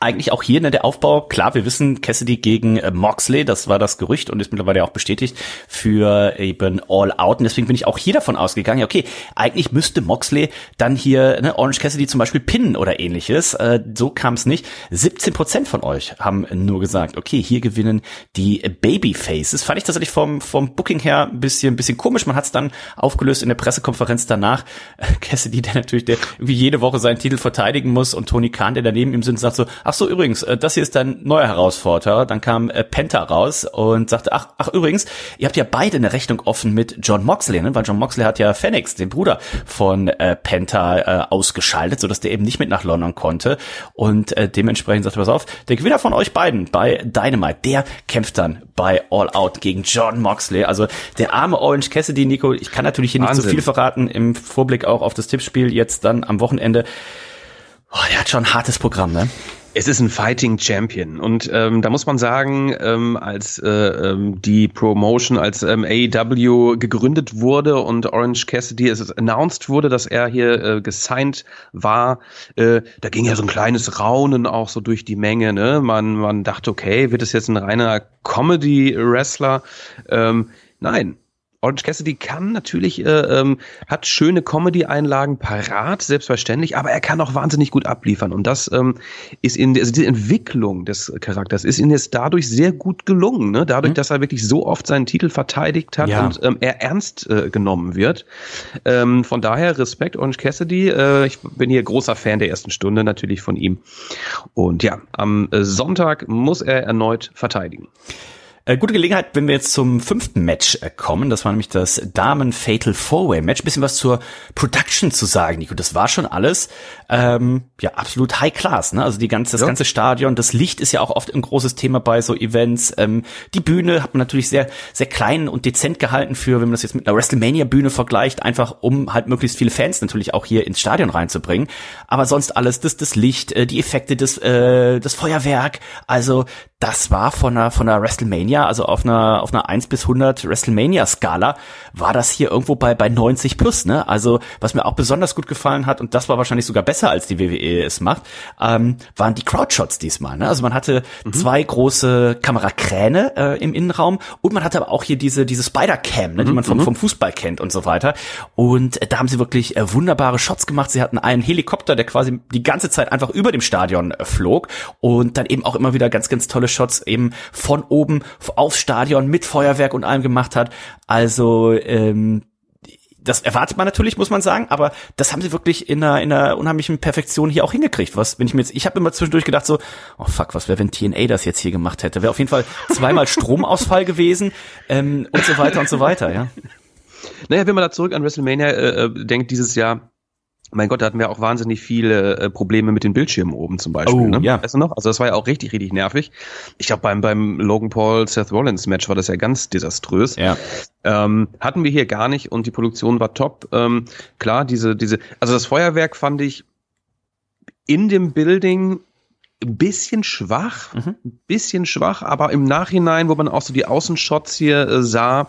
eigentlich auch hier ne, der Aufbau, klar, wir wissen Cassidy gegen äh, Moxley, das war das Gerücht und ist mittlerweile auch bestätigt für eben All Out. Und deswegen bin ich auch hier davon ausgegangen, ja, okay, eigentlich müsste Moxley dann hier ne, Orange Cassidy zum Beispiel pinnen oder ähnliches. Äh, so kam es nicht. 17 Prozent von euch haben nur gesagt, okay, hier gewinnen die Babyfaces. Fand ich tatsächlich vom, vom Booking her ein bisschen, ein bisschen komisch. Man hat es dann aufgelöst in der Pressekonferenz danach. Cassidy, der natürlich der irgendwie jede Woche seinen Titel verteidigen muss und Tony Khan, der daneben im Sinn sagt so, ach so, übrigens, äh, das hier ist dein neuer Herausforderer. Dann kam äh, Penta raus und sagte, ach, ach übrigens, ihr habt ja beide eine Rechnung offen mit John Moxley, ne? weil John Moxley hat ja Phoenix, den Bruder von äh, Penta, äh, ausgeschaltet, sodass der eben nicht mit nach London konnte. Und äh, dementsprechend sagte, pass auf, der Gewinner von euch beiden bei Dynamite, der kämpft dann bei All Out gegen John Moxley. Also der arme Orange Cassidy, Nico, ich kann natürlich hier Wahnsinn. nicht so viel verraten, im Vorblick auch auf das Tippspiel jetzt dann am Wochenende. Oh, der hat schon ein hartes Programm, ne? Es ist ein Fighting Champion und ähm, da muss man sagen, ähm, als äh, ähm, die Promotion als ähm, AEW gegründet wurde und Orange Cassidy es announced wurde, dass er hier äh, gesigned war, äh, da ging ja so ein kleines Raunen auch so durch die Menge. Ne? Man, man dachte, okay, wird es jetzt ein reiner Comedy-Wrestler? Ähm, nein, Orange Cassidy kann natürlich, äh, ähm, hat schöne Comedy-Einlagen parat, selbstverständlich, aber er kann auch wahnsinnig gut abliefern. Und das ähm, ist in also die Entwicklung des Charakters ist ihm jetzt dadurch sehr gut gelungen, ne? dadurch, mhm. dass er wirklich so oft seinen Titel verteidigt hat ja. und ähm, er ernst äh, genommen wird. Ähm, von daher Respekt, Orange Cassidy. Äh, ich bin hier großer Fan der ersten Stunde natürlich von ihm. Und ja, am äh, Sonntag muss er erneut verteidigen. Äh, gute Gelegenheit, wenn wir jetzt zum fünften Match äh, kommen. Das war nämlich das Damen Fatal Four Way Match. Bisschen was zur Production zu sagen, Nico. Das war schon alles ähm, ja absolut High Class. Ne? Also die ganze das ja. ganze Stadion, das Licht ist ja auch oft ein großes Thema bei so Events. Ähm, die Bühne hat man natürlich sehr sehr klein und dezent gehalten für, wenn man das jetzt mit einer WrestleMania Bühne vergleicht, einfach um halt möglichst viele Fans natürlich auch hier ins Stadion reinzubringen. Aber sonst alles, das das Licht, äh, die Effekte, das äh, das Feuerwerk. Also das war von einer von einer WrestleMania also auf einer, auf einer 1 bis 100 WrestleMania-Skala, war das hier irgendwo bei, bei 90 plus, ne? Also, was mir auch besonders gut gefallen hat, und das war wahrscheinlich sogar besser, als die WWE es macht, ähm, waren die Crowdshots diesmal, ne? Also man hatte mhm. zwei große Kamerakräne äh, im Innenraum und man hatte aber auch hier diese, diese Spider-Cam, ne, die mhm, man vom, mhm. vom Fußball kennt und so weiter. Und äh, da haben sie wirklich äh, wunderbare Shots gemacht. Sie hatten einen Helikopter, der quasi die ganze Zeit einfach über dem Stadion äh, flog und dann eben auch immer wieder ganz, ganz tolle Shots eben von oben aufs Stadion mit Feuerwerk und allem gemacht hat. Also ähm, das erwartet man natürlich, muss man sagen, aber das haben sie wirklich in einer, in einer unheimlichen Perfektion hier auch hingekriegt. Was, wenn ich mir jetzt, ich habe immer zwischendurch gedacht so, oh fuck, was wäre, wenn TNA das jetzt hier gemacht hätte? Wäre auf jeden Fall zweimal Stromausfall gewesen ähm, und so weiter und so weiter, ja. Naja, wenn man da zurück an WrestleMania äh, äh denkt, dieses Jahr, mein Gott, da hatten wir auch wahnsinnig viele äh, Probleme mit den Bildschirmen oben zum Beispiel. Oh, ne? ja. Weißt du noch? Also das war ja auch richtig, richtig nervig. Ich glaube, beim, beim Logan Paul Seth Rollins Match war das ja ganz desaströs. Ja. Ähm, hatten wir hier gar nicht und die Produktion war top. Ähm, klar, diese, diese, also das Feuerwerk fand ich in dem Building ein bisschen schwach, mhm. ein bisschen schwach, aber im Nachhinein, wo man auch so die Außenshots hier äh, sah,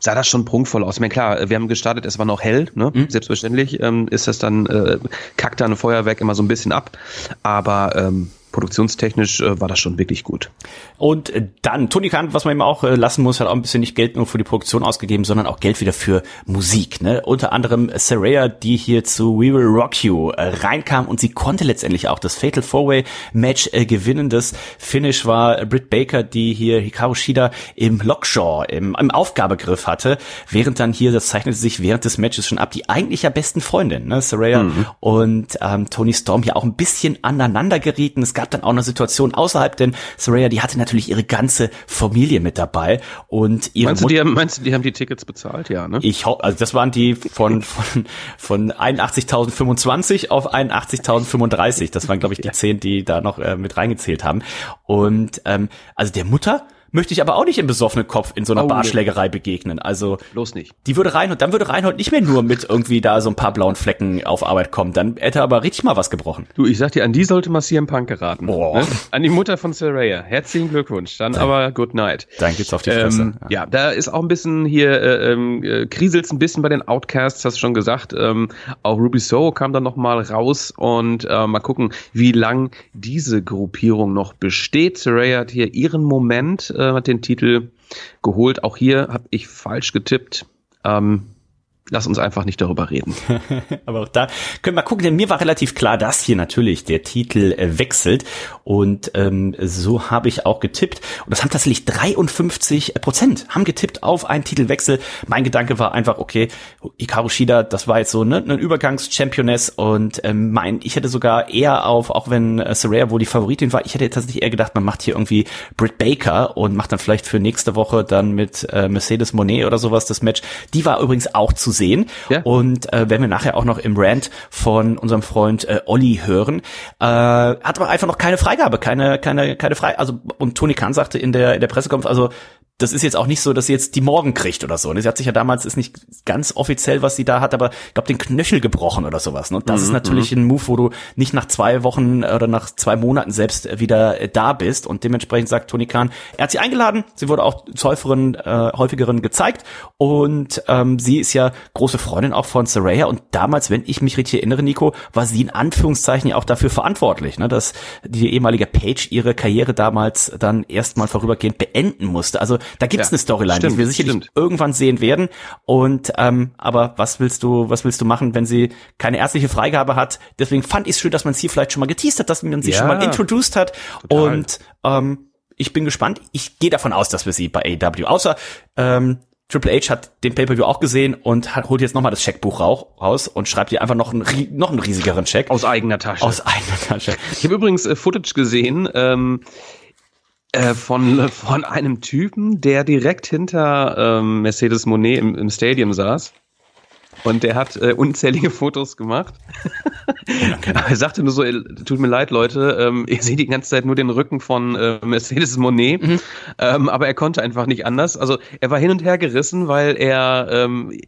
sah das schon prunkvoll aus. Ich meine, klar, wir haben gestartet, es war noch hell, ne? Mhm. selbstverständlich ähm, ist das dann, äh, kackt dann Feuerwerk immer so ein bisschen ab, aber ähm, produktionstechnisch äh, war das schon wirklich gut. Und dann, Tony Khan, was man ihm auch äh, lassen muss, hat auch ein bisschen nicht Geld nur für die Produktion ausgegeben, sondern auch Geld wieder für Musik. Ne? Unter anderem Saraya, die hier zu We Will Rock You äh, reinkam und sie konnte letztendlich auch das Fatal Four-Way Match äh, gewinnen. Das Finish war Britt Baker, die hier Hikaru Shida im Lockjaw, im, im Aufgabegriff hatte, während dann hier, das zeichnete sich während des Matches schon ab, die eigentlich ja besten Freundin, ne? Saraya mhm. und ähm, Tony Storm hier auch ein bisschen aneinander gerieten. Es gab dann auch eine Situation außerhalb, denn Saraya, die hatte natürlich ihre ganze Familie mit dabei und ihre meinst du, die haben, meinst du, die haben die Tickets bezahlt, ja, ne? Ich hoffe, also das waren die von von von 81.025 auf 81.035. Das waren glaube ich die zehn, die da noch äh, mit reingezählt haben. Und ähm, also der Mutter möchte ich aber auch nicht im besoffenen Kopf in so einer oh, Barschlägerei begegnen. Also bloß nicht. Die würde rein und dann würde Reinhold nicht mehr nur mit irgendwie da so ein paar blauen Flecken auf Arbeit kommen. Dann hätte er aber richtig mal was gebrochen. Du, ich sag dir, an die sollte man CM Punk geraten. Boah. Ne? An die Mutter von Saraya. Herzlichen Glückwunsch. Dann, dann aber good night. Dann geht's auf die Fresse. Ähm, ja. ja. da ist auch ein bisschen hier äh, ähm, äh, kriselt's ein bisschen bei den Outcasts, hast du schon gesagt. Ähm, auch Ruby So kam dann noch mal raus und äh, mal gucken, wie lang diese Gruppierung noch besteht. Saraya hat hier ihren Moment äh, hat den Titel geholt. Auch hier habe ich falsch getippt. Ähm, lass uns einfach nicht darüber reden. Aber auch da können wir gucken, denn mir war relativ klar, dass hier natürlich der Titel äh, wechselt und ähm, so habe ich auch getippt und das haben tatsächlich 53 Prozent haben getippt auf einen Titelwechsel. Mein Gedanke war einfach, okay, Hikaru Shida, das war jetzt so ne, eine Übergangs-Championess und ähm, mein, ich hätte sogar eher auf, auch wenn äh, Saraya wohl die Favoritin war, ich hätte tatsächlich eher gedacht, man macht hier irgendwie Britt Baker und macht dann vielleicht für nächste Woche dann mit äh, Mercedes Monet oder sowas das Match. Die war übrigens auch zu sehen sehen. Ja. Und äh, werden wir nachher auch noch im Rant von unserem Freund äh, Olli hören. Äh, hat aber einfach noch keine Freigabe, keine, keine, keine Frei. Also und Tony Khan sagte in der in der Pressekonferenz, also das ist jetzt auch nicht so, dass sie jetzt die morgen kriegt oder so. Sie hat sich ja damals, ist nicht ganz offiziell, was sie da hat, aber ich glaube, den Knöchel gebrochen oder sowas. Und das mhm, ist natürlich mhm. ein Move, wo du nicht nach zwei Wochen oder nach zwei Monaten selbst wieder äh, da bist. Und dementsprechend sagt Tony Khan, er hat sie eingeladen, sie wurde auch häufigeren, äh, häufigeren gezeigt. Und ähm, sie ist ja große Freundin auch von Saraya. Und damals, wenn ich mich richtig erinnere, Nico, war sie in Anführungszeichen ja auch dafür verantwortlich, ne, dass die ehemalige Page ihre Karriere damals dann erstmal vorübergehend beenden musste. Also da gibt's ja, eine Storyline, stimmt, die wir sicherlich stimmt. irgendwann sehen werden. Und ähm, aber was willst du, was willst du machen, wenn sie keine ärztliche Freigabe hat? Deswegen fand ich es schön, dass man sie vielleicht schon mal geteased hat, dass man sie ja, schon mal introduced hat. Total. Und ähm, ich bin gespannt. Ich gehe davon aus, dass wir sie bei AW, außer ähm, Triple H hat den Pay-Per-View auch gesehen und hat, holt jetzt nochmal das Scheckbuch raus und schreibt dir einfach noch einen, noch einen riesigeren Check. Aus eigener Tasche. Aus eigener Tasche. Ich habe übrigens äh, Footage gesehen, ähm, äh, von, von einem Typen, der direkt hinter ähm, Mercedes Monet im, im Stadium saß. Und der hat äh, unzählige Fotos gemacht. er sagte nur so, tut mir leid, Leute, ähm, ihr seht die ganze Zeit nur den Rücken von äh, Mercedes Monet. Mhm. Ähm, aber er konnte einfach nicht anders. Also er war hin und her gerissen, weil er ähm,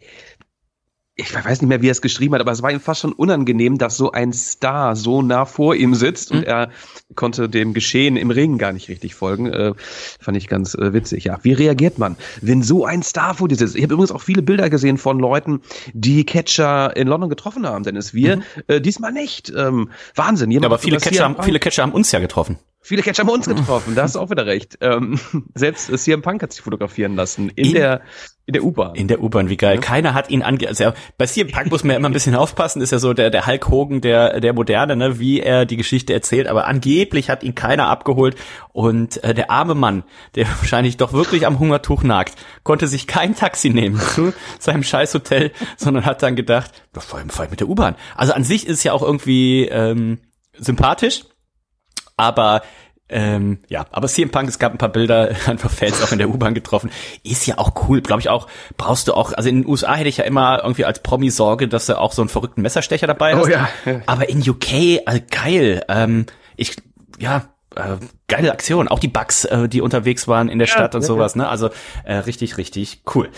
ich weiß nicht mehr, wie er es geschrieben hat, aber es war ihm fast schon unangenehm, dass so ein Star so nah vor ihm sitzt mhm. und er konnte dem Geschehen im Ring gar nicht richtig folgen. Äh, fand ich ganz äh, witzig. Ja, wie reagiert man, wenn so ein Star vor dir sitzt? Ich habe übrigens auch viele Bilder gesehen von Leuten, die Catcher in London getroffen haben, Dennis. Wir mhm. äh, diesmal nicht. Ähm, Wahnsinn. Jemand ja, aber viele Catcher, haben, viele Catcher haben uns ja getroffen. Viele Catcher haben uns getroffen, da hast du auch wieder recht. Ähm, selbst CM Punk hat sich fotografieren lassen in, in der in der U-Bahn. In der U-Bahn, wie geil. Ja. Keiner hat ihn ange... Also bei CM Punk muss man ja immer ein bisschen aufpassen, ist ja so der, der Hulk Hogan der, der Moderne, ne, wie er die Geschichte erzählt, aber angeblich hat ihn keiner abgeholt und äh, der arme Mann, der wahrscheinlich doch wirklich am Hungertuch nagt, konnte sich kein Taxi nehmen zu seinem Scheißhotel, sondern hat dann gedacht, vor allem mit der U-Bahn. Also an sich ist es ja auch irgendwie ähm, sympathisch, aber ähm, ja, aber CM Punk, es gab ein paar Bilder, einfach Fans auch in der U-Bahn getroffen. Ist ja auch cool, glaube ich auch. Brauchst du auch, also in den USA hätte ich ja immer irgendwie als Promi Sorge, dass du auch so einen verrückten Messerstecher dabei hast. Oh ja. Aber in UK, äh, geil. Ähm, ich, ja, äh, geile Aktion. Auch die Bugs, äh, die unterwegs waren in der ja, Stadt und ja, sowas, ne? Also äh, richtig, richtig cool.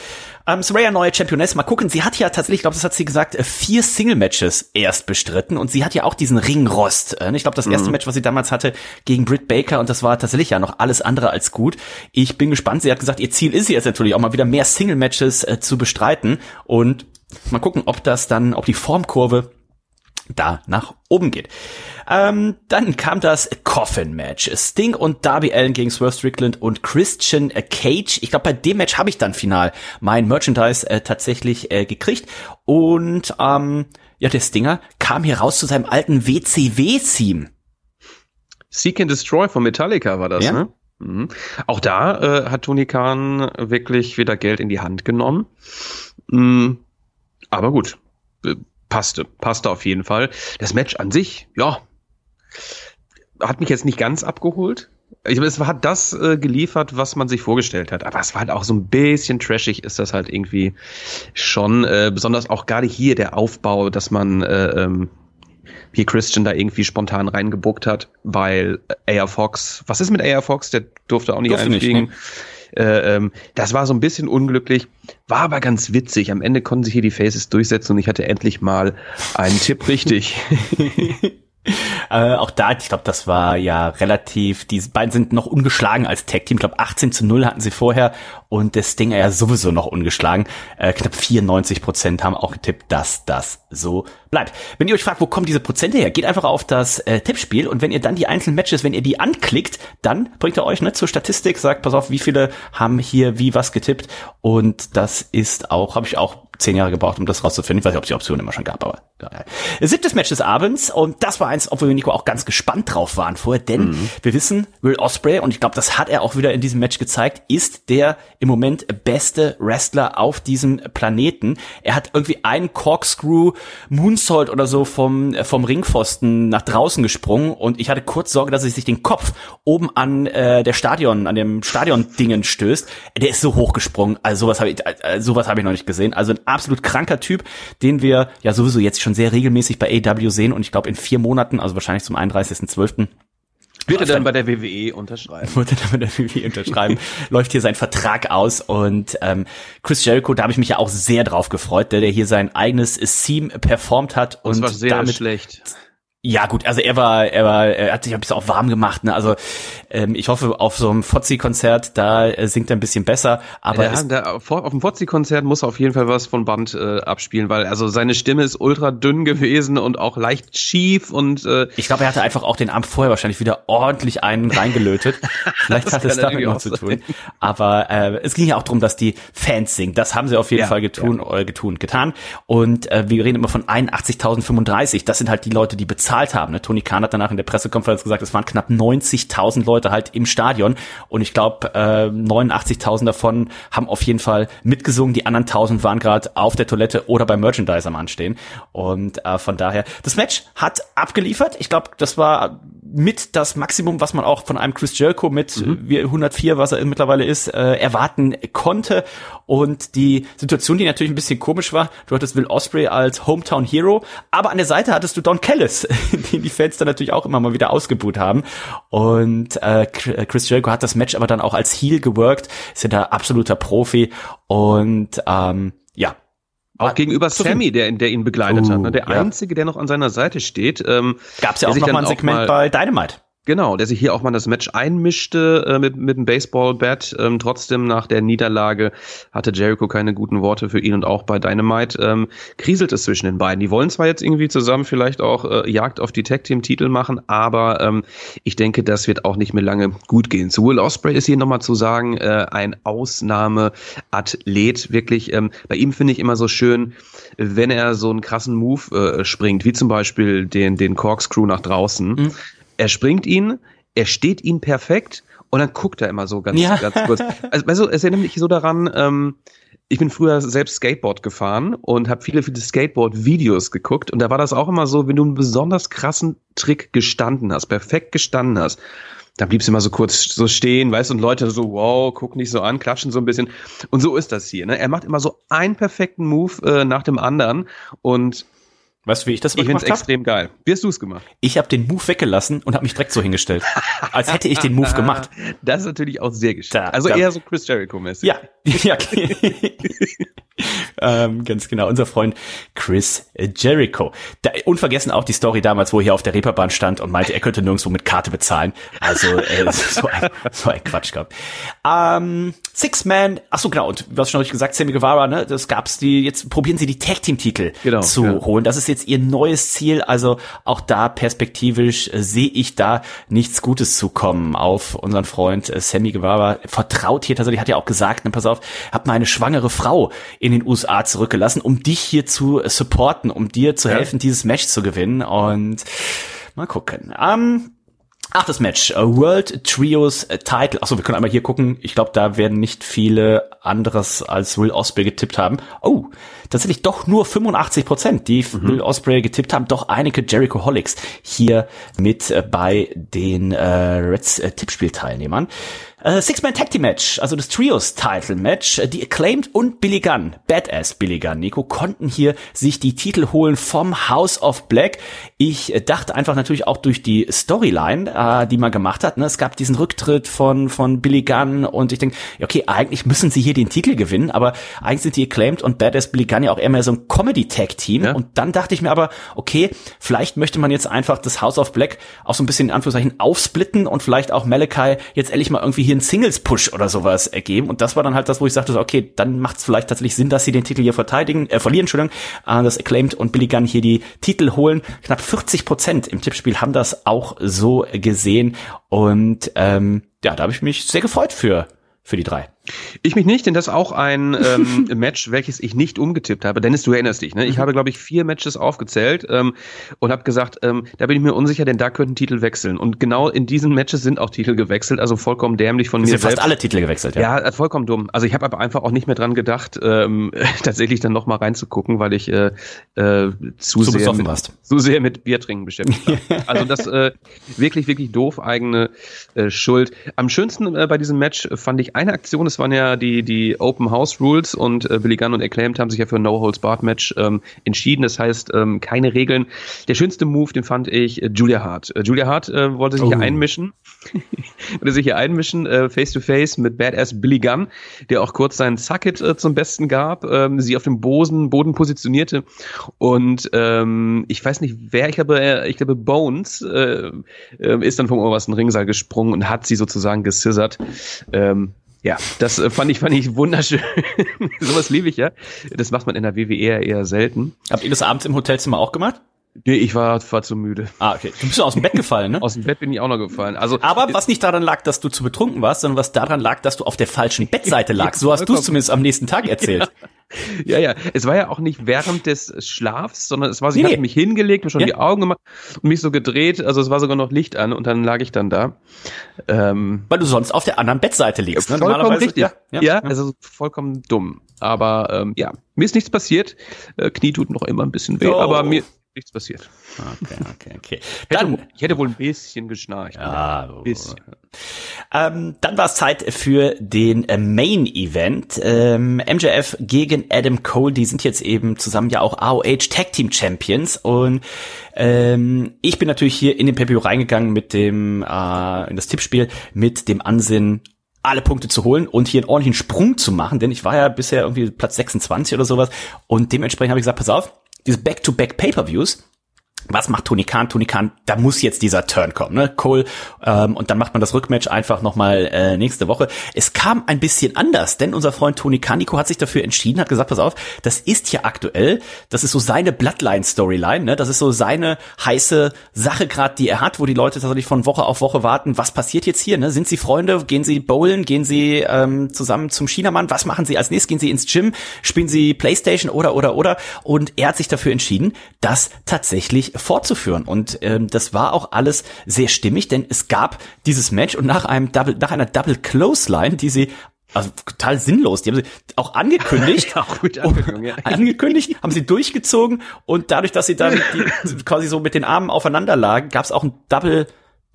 Ähm, Soraya neue Championess. Mal gucken. Sie hat ja tatsächlich, ich glaube, das hat sie gesagt, äh, vier Single-Matches erst bestritten und sie hat ja auch diesen Ringrost. Äh, ich glaube, das erste mhm. Match, was sie damals hatte, gegen Britt Baker und das war tatsächlich ja noch alles andere als gut. Ich bin gespannt. Sie hat gesagt, ihr Ziel ist jetzt natürlich auch mal wieder mehr Single-Matches äh, zu bestreiten und mal gucken, ob das dann, ob die Formkurve da nach oben geht. Ähm, dann kam das Coffin-Match. Sting und Darby Allen gegen Swerve Strickland und Christian Cage. Ich glaube, bei dem Match habe ich dann final mein Merchandise äh, tatsächlich äh, gekriegt. Und ähm, ja, der Stinger kam hier raus zu seinem alten WCW-Theme. Seek and Destroy von Metallica war das, ja? ne? Mhm. Auch da äh, hat Tony Khan wirklich wieder Geld in die Hand genommen. Mhm. Aber gut, äh, passte, passte auf jeden Fall. Das Match an sich, ja, hat mich jetzt nicht ganz abgeholt. Ich, es hat das äh, geliefert, was man sich vorgestellt hat. Aber es war halt auch so ein bisschen trashig, ist das halt irgendwie schon. Äh, besonders auch gerade hier der Aufbau, dass man äh, ähm, hier Christian da irgendwie spontan reingebuckt hat, weil AR Fox, was ist mit AR Fox? Der durfte auch nicht durfte einfliegen. Nicht, ne? äh, ähm, das war so ein bisschen unglücklich, war aber ganz witzig. Am Ende konnten sich hier die Faces durchsetzen und ich hatte endlich mal einen Tipp richtig. Äh, auch da, ich glaube, das war ja relativ, die beiden sind noch ungeschlagen als Tag-Team. Ich glaube, 18 zu 0 hatten sie vorher und das Ding ja sowieso noch ungeschlagen. Äh, knapp 94 Prozent haben auch getippt, dass das so bleibt. Wenn ihr euch fragt, wo kommen diese Prozente her, geht einfach auf das äh, Tippspiel und wenn ihr dann die einzelnen Matches, wenn ihr die anklickt, dann bringt ihr euch ne, zur Statistik, sagt, pass auf, wie viele haben hier wie was getippt und das ist auch, habe ich auch zehn Jahre gebraucht, um das rauszufinden. Ich weiß nicht, ob es die Option immer schon gab, aber. Siebtes Match des Abends und das war eins, obwohl wir Nico auch ganz gespannt drauf waren vorher, denn mhm. wir wissen, Will Osprey und ich glaube, das hat er auch wieder in diesem Match gezeigt, ist der im Moment beste Wrestler auf diesem Planeten. Er hat irgendwie einen Corkscrew Moonsault oder so vom vom Ringpfosten nach draußen gesprungen und ich hatte kurz Sorge, dass er sich den Kopf oben an äh, der Stadion, an dem Stadion Dingen stößt. Der ist so hochgesprungen, also sowas habe ich äh, sowas habe ich noch nicht gesehen. Also ein absolut kranker Typ, den wir ja sowieso jetzt schon sehr regelmäßig bei AW sehen und ich glaube in vier Monaten, also wahrscheinlich zum 31.12. Wird er dann bei der WWE unterschreiben? Wird er dann bei der WWE unterschreiben? läuft hier sein Vertrag aus und ähm, Chris Jericho, da habe ich mich ja auch sehr drauf gefreut, der, der hier sein eigenes Theme performt hat und das war sehr damit schlecht. Ja, gut, also er war, er war, er hat sich ein bisschen auch warm gemacht. Ne? Also ähm, ich hoffe, auf so einem Fozzi-Konzert, da äh, singt er ein bisschen besser. Aber ja, da, auf dem Fozzi-Konzert muss er auf jeden Fall was von Band äh, abspielen, weil also seine Stimme ist ultra dünn gewesen und auch leicht schief und äh, ich glaube, er hatte einfach auch den Abend vorher wahrscheinlich wieder ordentlich einen reingelötet. Vielleicht hat es damit noch zu tun. Aber äh, es ging ja auch darum, dass die Fans singen. Das haben sie auf jeden ja, Fall getun, ja. äh, getun, getan. Und äh, wir reden immer von 81.035. Das sind halt die Leute, die bezahlen bezahlt haben. Ne? Tony Khan hat danach in der Pressekonferenz gesagt, es waren knapp 90.000 Leute halt im Stadion und ich glaube, äh, 89.000 davon haben auf jeden Fall mitgesungen. Die anderen 1.000 waren gerade auf der Toilette oder beim Merchandise am Anstehen und äh, von daher, das Match hat abgeliefert. Ich glaube, das war mit das Maximum, was man auch von einem Chris Jericho mit mhm. 104, was er mittlerweile ist, äh, erwarten konnte. Und die Situation, die natürlich ein bisschen komisch war, du hattest Will Osprey als Hometown Hero, aber an der Seite hattest du Don Callis, den die Fans dann natürlich auch immer mal wieder ausgebuht haben. Und äh, Chris Jericho hat das Match aber dann auch als Heel geworkt, ist ja da absoluter Profi und ähm, ja, auch gegenüber Sammy, der, der ihn begleitet uh, hat. Ne? Der ja. Einzige, der noch an seiner Seite steht. Ähm, Gab es ja auch noch mal ein Segment bei Dynamite. Genau, der sich hier auch mal das Match einmischte äh, mit, mit dem Baseball-Bat. Ähm, trotzdem nach der Niederlage hatte Jericho keine guten Worte für ihn und auch bei Dynamite ähm, kriselt es zwischen den beiden. Die wollen zwar jetzt irgendwie zusammen vielleicht auch äh, Jagd auf die Tag-Team-Titel machen, aber ähm, ich denke, das wird auch nicht mehr lange gut gehen. Zu Will Osprey ist hier nochmal zu sagen, äh, ein Ausnahmeathlet, wirklich. Ähm, bei ihm finde ich immer so schön, wenn er so einen krassen Move äh, springt, wie zum Beispiel den, den Corkscrew nach draußen. Mhm springt ihn, er steht ihn perfekt und dann guckt er immer so ganz, ja. ganz kurz. Also, weißt du, es erinnert mich so daran, ähm, ich bin früher selbst Skateboard gefahren und habe viele, viele Skateboard-Videos geguckt und da war das auch immer so, wenn du einen besonders krassen Trick gestanden hast, perfekt gestanden hast, dann bliebst du immer so kurz so stehen, weißt du, und Leute so, wow, guck nicht so an, klatschen so ein bisschen. Und so ist das hier. Ne? Er macht immer so einen perfekten Move äh, nach dem anderen und Weißt du, wie ich das ich gemacht habe? extrem geil. Wie hast du es gemacht? Ich habe den Move weggelassen und habe mich direkt so hingestellt. als hätte ich den Move gemacht. Das ist natürlich auch sehr geschickt. also da, eher so Chris Jericho-mäßig. Ja. ja. ähm, ganz genau, unser Freund Chris Jericho. Da, unvergessen auch die Story damals, wo er hier auf der Reeperbahn stand und meinte, er könnte nirgendwo mit Karte bezahlen. Also äh, so, ein, so ein Quatsch gehabt. Ähm, Six Man, ach so genau, und du hast schon richtig gesagt, Sammy Guevara, ne, das gab's die, jetzt probieren sie die Tag Team Titel genau, zu ja. holen. Das ist jetzt ihr neues Ziel, also auch da perspektivisch äh, sehe ich da nichts Gutes zu kommen auf unseren Freund äh, Sammy Guevara. Vertraut hier tatsächlich, hat ja auch gesagt, ne, pass auf, hab mal eine schwangere Frau in den USA zurückgelassen, um dich hier zu supporten, um dir zu helfen, ja. dieses Match zu gewinnen. Und mal gucken. Ähm, Achtes Match, World Trios Title. Achso, wir können einmal hier gucken. Ich glaube, da werden nicht viele anderes als Will Osprey getippt haben. Oh, tatsächlich doch nur 85 Prozent, die mhm. Will Osprey getippt haben. Doch einige Jericho Holics hier mit äh, bei den äh, Reds äh, Tippspielteilnehmern. Äh, Six-Man Tag Team Match, also das Trios Title Match. Äh, die Acclaimed und Billy Gunn, Badass Billy Gunn, Nico, konnten hier sich die Titel holen vom House of Black. Ich äh, dachte einfach natürlich auch durch die Storyline, äh, die man gemacht hat. Ne? Es gab diesen Rücktritt von, von Billy Gunn und ich denke, okay, eigentlich müssen sie hier den Titel gewinnen, aber eigentlich sind die Acclaimed und Badass Billy Gunn ja auch eher mehr so ein Comedy-Tag-Team. Ja. Und dann dachte ich mir aber, okay, vielleicht möchte man jetzt einfach das House of Black auch so ein bisschen in Anführungszeichen aufsplitten und vielleicht auch Malachi jetzt ehrlich mal irgendwie hier einen Singles-Push oder sowas ergeben. Und das war dann halt das, wo ich sagte, so, okay, dann macht es vielleicht tatsächlich Sinn, dass sie den Titel hier verteidigen, äh, verlieren, Entschuldigung, äh, das Acclaimed und Billy Gunn hier die Titel holen. Knapp 40 Prozent im Tippspiel haben das auch so gesehen. Und ähm, ja, da habe ich mich sehr gefreut für, für die drei. Ich mich nicht, denn das ist auch ein ähm, Match, welches ich nicht umgetippt habe. Dennis, du erinnerst dich, ne? Ich mhm. habe, glaube ich, vier Matches aufgezählt ähm, und habe gesagt, ähm, da bin ich mir unsicher, denn da könnten Titel wechseln. Und genau in diesen Matches sind auch Titel gewechselt, also vollkommen dämlich von das mir sind selbst. fast alle Titel gewechselt, ja. Ja, äh, vollkommen dumm. Also ich habe aber einfach auch nicht mehr dran gedacht, ähm, tatsächlich dann noch mal reinzugucken, weil ich äh, äh, zu, zu sehr mit, warst. zu sehr mit Bier trinken beschäftigt war. also das äh, wirklich, wirklich doof, eigene äh, Schuld. Am schönsten äh, bei diesem Match fand ich eine Aktion, es waren ja die, die Open House Rules und äh, Billy Gunn und Acclaimed haben sich ja für ein No-Holds-Barred-Match ähm, entschieden. Das heißt, ähm, keine Regeln. Der schönste Move, den fand ich äh, Julia Hart. Äh, Julia Hart äh, wollte sich oh. hier einmischen. wollte sich hier einmischen, äh, face to face mit Badass Billy Gunn, der auch kurz seinen Sucket äh, zum Besten gab, ähm, sie auf dem Boden, Boden positionierte. Und ähm, ich weiß nicht, wer, ich glaube, äh, ich glaube, Bones äh, äh, ist dann vom obersten Ringsaal gesprungen und hat sie sozusagen gescissert. Ähm, ja, das äh, fand ich, fand ich wunderschön. Sowas liebe ich ja. Das macht man in der WWE eher selten. Habt ihr das abends im Hotelzimmer auch gemacht? Nee, ich war, war zu müde. Ah, okay. Du bist aus dem Bett gefallen, ne? aus dem Bett bin ich auch noch gefallen. Also, Aber was nicht daran lag, dass du zu betrunken warst, sondern was daran lag, dass du auf der falschen Bettseite lagst. So hast du es zumindest am nächsten Tag erzählt. Ja. ja, ja. Es war ja auch nicht während des Schlafs, sondern es war, ich nee. hatte mich hingelegt, mir schon ja. die Augen gemacht und mich so gedreht. Also es war sogar noch Licht an und dann lag ich dann da. Ähm, Weil du sonst auf der anderen Bettseite liegst, ne? Vollkommen richtig. Ja, ja, ja, also vollkommen dumm. Aber ähm, ja, mir ist nichts passiert. Äh, Knie tut noch immer ein bisschen weh, oh. aber mir nichts passiert. Okay, okay, okay. Dann, hätte, ich hätte wohl ein bisschen geschnarcht. Ja, ein bisschen. Ähm, dann war es Zeit für den äh, Main Event. Ähm, MJF gegen Adam Cole, die sind jetzt eben zusammen ja auch AOH Tag Team Champions und ähm, ich bin natürlich hier in den PPO reingegangen mit dem äh, in das Tippspiel mit dem Ansinnen alle Punkte zu holen und hier einen ordentlichen Sprung zu machen, denn ich war ja bisher irgendwie Platz 26 oder sowas und dementsprechend habe ich gesagt, pass auf, diese Back-to-Back Pay-per-Views, was macht Tony Khan? Tony Khan, da muss jetzt dieser Turn kommen, ne? Cole, ähm, und dann macht man das Rückmatch einfach nochmal äh, nächste Woche. Es kam ein bisschen anders, denn unser Freund Tony Khan, Nico hat sich dafür entschieden, hat gesagt, pass auf, das ist hier aktuell, das ist so seine Bloodline-Storyline, ne? Das ist so seine heiße Sache gerade, die er hat, wo die Leute tatsächlich von Woche auf Woche warten, was passiert jetzt hier, ne? Sind sie Freunde? Gehen sie bowlen? Gehen sie ähm, zusammen zum Chinamann? Was machen sie als nächstes? Gehen sie ins Gym? Spielen sie Playstation oder, oder, oder? Und er hat sich dafür entschieden, das tatsächlich fortzuführen. Und ähm, das war auch alles sehr stimmig, denn es gab dieses Match und nach einem Double, nach einer Double Clothesline, die sie also total sinnlos. Die haben sie auch angekündigt, ja, gut ja. angekündigt, haben sie durchgezogen und dadurch, dass sie dann die, quasi so mit den Armen aufeinander lagen, gab es auch ein Double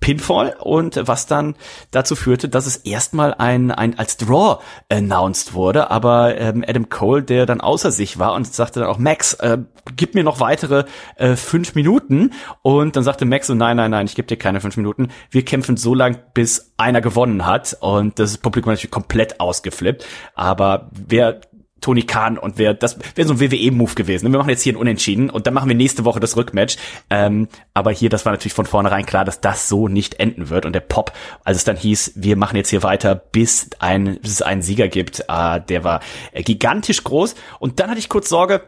Pinfall und was dann dazu führte, dass es erstmal ein, ein als Draw announced wurde, aber ähm, Adam Cole, der dann außer sich war und sagte dann auch Max, äh, gib mir noch weitere äh, fünf Minuten. Und dann sagte Max so nein, nein, nein, ich gebe dir keine fünf Minuten, wir kämpfen so lang, bis einer gewonnen hat. Und das Publikum natürlich komplett ausgeflippt, aber wer Tony Khan und wir, das wäre so ein WWE-Move gewesen. Wir machen jetzt hier ein Unentschieden und dann machen wir nächste Woche das Rückmatch. Ähm, aber hier, das war natürlich von vornherein klar, dass das so nicht enden wird. Und der Pop, als es dann hieß, wir machen jetzt hier weiter, bis ein, bis es einen Sieger gibt, äh, der war gigantisch groß. Und dann hatte ich kurz Sorge,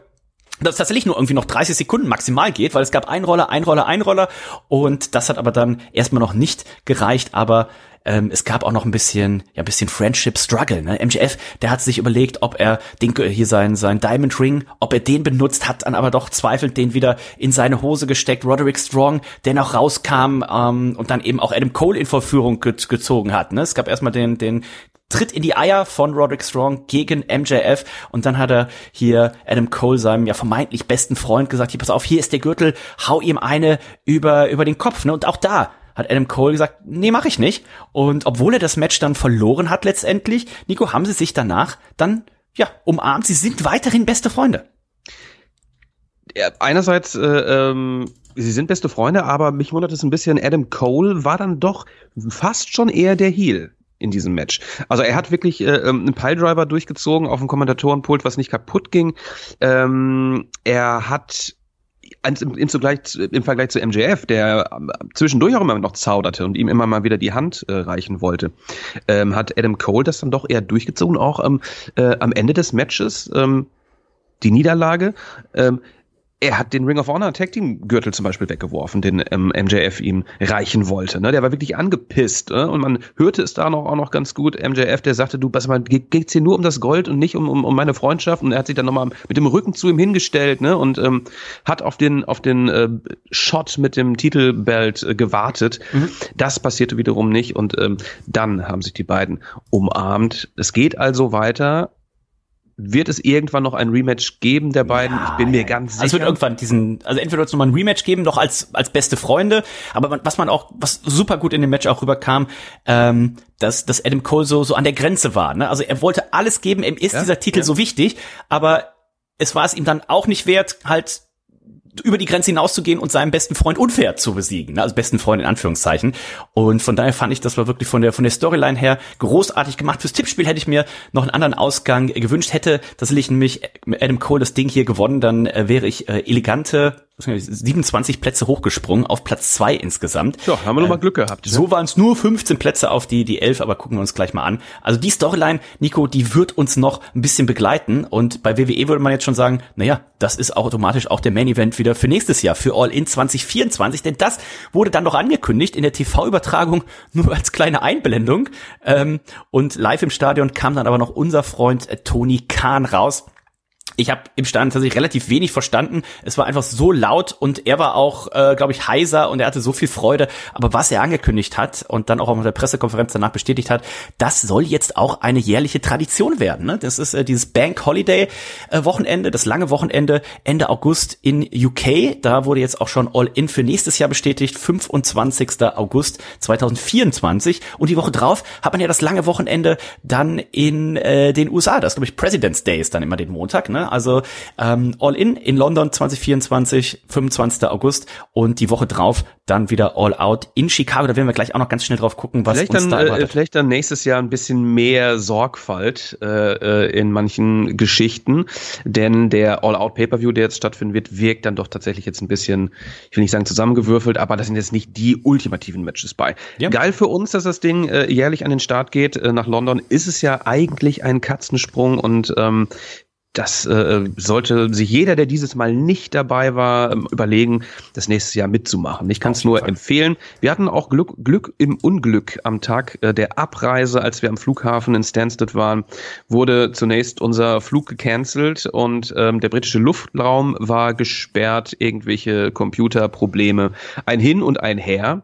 dass es tatsächlich nur irgendwie noch 30 Sekunden maximal geht, weil es gab Einroller, Einroller, Einroller und das hat aber dann erstmal noch nicht gereicht, aber ähm, es gab auch noch ein bisschen, ja, ein bisschen Friendship Struggle. Ne? MJF, der hat sich überlegt, ob er den hier sein sein Diamond Ring, ob er den benutzt, hat dann aber doch zweifelnd den wieder in seine Hose gesteckt. Roderick Strong, der noch rauskam ähm, und dann eben auch Adam Cole in Vorführung ge gezogen hat. Ne? Es gab erstmal den den Tritt in die Eier von Roderick Strong gegen MJF und dann hat er hier Adam Cole seinem ja vermeintlich besten Freund gesagt, hier pass auf, hier ist der Gürtel, hau ihm eine über über den Kopf, ne? Und auch da hat Adam Cole gesagt, nee, mache ich nicht. Und obwohl er das Match dann verloren hat letztendlich, Nico, haben sie sich danach dann ja umarmt. Sie sind weiterhin beste Freunde. Ja, einerseits, äh, ähm, sie sind beste Freunde, aber mich wundert es ein bisschen. Adam Cole war dann doch fast schon eher der Heel in diesem Match. Also er hat wirklich äh, ähm, einen Piledriver durchgezogen auf dem Kommentatorenpult, was nicht kaputt ging. Ähm, er hat im, im, Zugleich, im Vergleich zu MJF, der ähm, zwischendurch auch immer noch zauderte und ihm immer mal wieder die Hand äh, reichen wollte, ähm, hat Adam Cole das dann doch eher durchgezogen, auch ähm, äh, am Ende des Matches. Ähm, die Niederlage. Ähm, er hat den Ring of Honor Tag Team Gürtel zum Beispiel weggeworfen, den ähm, MJF ihm reichen wollte. Ne? Der war wirklich angepisst äh? und man hörte es da noch auch noch ganz gut. MJF, der sagte, du, pass mal, geht's hier nur um das Gold und nicht um, um, um meine Freundschaft? Und er hat sich dann nochmal mit dem Rücken zu ihm hingestellt ne? und ähm, hat auf den auf den äh, Shot mit dem Titelbelt äh, gewartet. Mhm. Das passierte wiederum nicht und ähm, dann haben sich die beiden umarmt. Es geht also weiter wird es irgendwann noch ein Rematch geben der beiden? Ja, ich bin mir ganz sicher. Also es wird irgendwann diesen, also entweder wird es nochmal ein Rematch geben, noch als, als beste Freunde, aber was man auch, was super gut in dem Match auch rüberkam, ähm, dass, dass Adam Cole so, so an der Grenze war, ne? Also er wollte alles geben, ihm ist ja, dieser Titel ja. so wichtig, aber es war es ihm dann auch nicht wert, halt über die Grenze hinauszugehen und seinen besten Freund unfair zu besiegen, ne? also besten Freund in Anführungszeichen. Und von daher fand ich, das war wirklich von der von der Storyline her großartig gemacht. Fürs Tippspiel hätte ich mir noch einen anderen Ausgang gewünscht. Hätte tatsächlich nämlich Adam Cole das Ding hier gewonnen, dann äh, wäre ich äh, elegante 27 Plätze hochgesprungen auf Platz zwei insgesamt. Ja, haben wir noch mal Glück gehabt. So waren es nur 15 Plätze auf die die 11, aber gucken wir uns gleich mal an. Also die Storyline, Nico, die wird uns noch ein bisschen begleiten und bei WWE würde man jetzt schon sagen, naja, das ist automatisch auch der Main Event wieder für nächstes Jahr, für All In 2024, denn das wurde dann noch angekündigt in der TV-Übertragung nur als kleine Einblendung ähm, und live im Stadion kam dann aber noch unser Freund äh, Tony Khan raus ich habe im Stand tatsächlich relativ wenig verstanden. Es war einfach so laut und er war auch, äh, glaube ich, heiser und er hatte so viel Freude. Aber was er angekündigt hat und dann auch auf der Pressekonferenz danach bestätigt hat, das soll jetzt auch eine jährliche Tradition werden. Ne? Das ist äh, dieses Bank Holiday äh, Wochenende, das lange Wochenende Ende August in UK. Da wurde jetzt auch schon All-In für nächstes Jahr bestätigt, 25. August 2024. Und die Woche drauf hat man ja das lange Wochenende dann in äh, den USA. Das glaube ich President's Day ist dann immer den Montag. Ne? Also ähm, All In in London 2024, 25. August und die Woche drauf dann wieder All Out in Chicago. Da werden wir gleich auch noch ganz schnell drauf gucken, was vielleicht uns dann, da äh, erwartet. Äh, vielleicht dann nächstes Jahr ein bisschen mehr Sorgfalt äh, äh, in manchen Geschichten, denn der All Out Pay-per-View, der jetzt stattfinden wird, wirkt dann doch tatsächlich jetzt ein bisschen, ich will nicht sagen zusammengewürfelt, aber das sind jetzt nicht die ultimativen Matches bei. Ja. Geil für uns, dass das Ding äh, jährlich an den Start geht äh, nach London. Ist es ja eigentlich ein Katzensprung und ähm, das äh, sollte sich jeder, der dieses Mal nicht dabei war, ähm, überlegen, das nächste Jahr mitzumachen. Ich kann es nur Fall. empfehlen. Wir hatten auch Glück, Glück im Unglück am Tag äh, der Abreise, als wir am Flughafen in Stansted waren, wurde zunächst unser Flug gecancelt und ähm, der britische Luftraum war gesperrt, irgendwelche Computerprobleme, ein Hin und ein Her.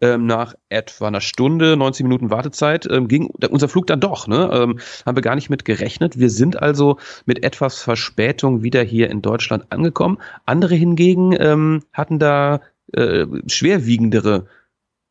Ähm, nach etwa einer Stunde, 90 Minuten Wartezeit ähm, ging unser Flug dann doch. Ne? Ähm, haben wir gar nicht mit gerechnet. Wir sind also mit etwas Verspätung wieder hier in Deutschland angekommen. Andere hingegen ähm, hatten da äh, schwerwiegendere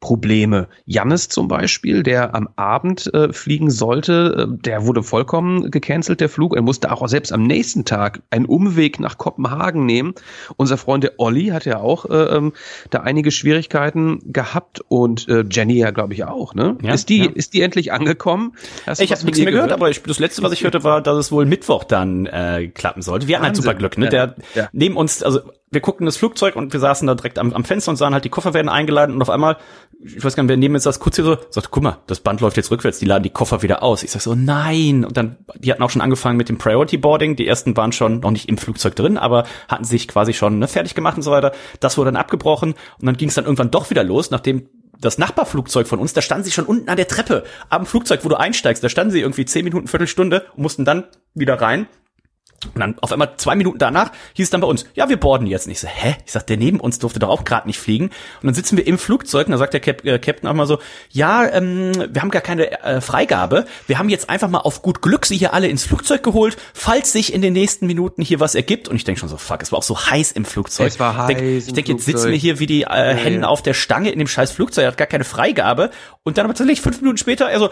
Probleme. Jannis zum Beispiel, der am Abend äh, fliegen sollte, äh, der wurde vollkommen gecancelt, der Flug. Er musste auch selbst am nächsten Tag einen Umweg nach Kopenhagen nehmen. Unser Freund der Olli hat ja auch äh, ähm, da einige Schwierigkeiten gehabt und äh, Jenny ja, glaube ich, auch. Ne? Ja, ist, die, ja. ist die endlich angekommen? Hast ich habe nichts mehr gehört, gehört, aber ich, das Letzte, was ich hörte, war, dass es wohl Mittwoch dann äh, klappen sollte. Wir hatten halt super Glück. Ne? Der ja. neben uns, also wir guckten das Flugzeug und wir saßen da direkt am, am Fenster und sahen halt, die Koffer werden eingeladen und auf einmal, ich weiß gar nicht, wer neben uns saß, kurz hier so, sagt, guck mal, das Band läuft jetzt rückwärts, die laden die Koffer wieder aus. Ich sag so, nein. Und dann, die hatten auch schon angefangen mit dem Priority Boarding. Die ersten waren schon noch nicht im Flugzeug drin, aber hatten sich quasi schon ne, fertig gemacht und so weiter. Das wurde dann abgebrochen und dann ging es dann irgendwann doch wieder los, nachdem das Nachbarflugzeug von uns, da standen sie schon unten an der Treppe am Flugzeug, wo du einsteigst. Da standen sie irgendwie zehn Minuten, Viertelstunde und mussten dann wieder rein und dann auf einmal zwei Minuten danach hieß es dann bei uns, ja, wir borden jetzt. Und ich so, hä? Ich sag, der neben uns durfte doch auch gerade nicht fliegen. Und dann sitzen wir im Flugzeug und da sagt der Cap äh, Captain auch mal so, ja, ähm, wir haben gar keine äh, Freigabe. Wir haben jetzt einfach mal auf gut Glück sie hier alle ins Flugzeug geholt, falls sich in den nächsten Minuten hier was ergibt. Und ich denke schon so, fuck, es war auch so heiß im Flugzeug. Es war heiß. Ich denke, ich denk, jetzt sitzen wir hier wie die äh, Hennen ja. auf der Stange in dem scheiß Flugzeug, er hat gar keine Freigabe. Und dann aber tatsächlich fünf Minuten später, er so,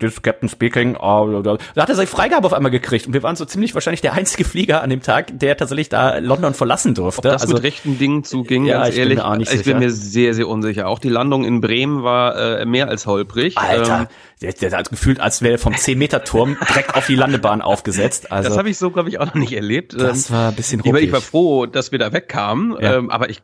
this Captain speaking, oh, da hat er seine Freigabe auf einmal gekriegt. Und wir waren so ziemlich wahrscheinlich der einzige Flieger an dem Tag, der tatsächlich da London verlassen durfte. Ob das also, mit rechten Dingen zuging, ja, ganz ich ehrlich. Bin ich bin mir sehr, sehr unsicher. Auch die Landung in Bremen war äh, mehr als holprig. Alter, ähm, der, der hat gefühlt, als wäre vom 10-Meter-Turm direkt auf die Landebahn aufgesetzt. Also, das habe ich so, glaube ich, auch noch nicht erlebt. Das ähm, war ein bisschen ruppig. Ich war froh, dass wir da wegkamen. Ja. Ähm, aber ich,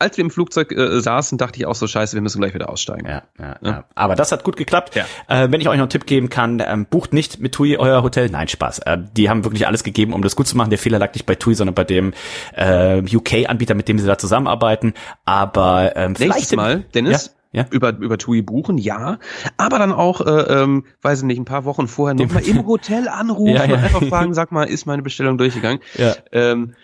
als wir im Flugzeug äh, saßen, dachte ich auch so, scheiße, wir müssen gleich wieder aussteigen. Ja, ja, ja. ja. Aber das hat gut geklappt. Ja. Äh, wenn ich euch noch einen Tipp geben kann, ähm, bucht nicht mit TUI euer Hotel. Nein, Spaß. Äh, die haben wirklich alles gegeben, um das gut zu machen. Der Fehler lag nicht bei TUI, sondern bei dem äh, UK-Anbieter, mit dem sie da zusammenarbeiten. Aber ähm, vielleicht mal, Dennis, ja? Ja? über, über TUI buchen, ja. Aber dann auch, äh, ähm, weiß ich nicht, ein paar Wochen vorher nochmal im Hotel anrufen ja, ja. und einfach fragen, sag mal, ist meine Bestellung durchgegangen? Ja. Ähm,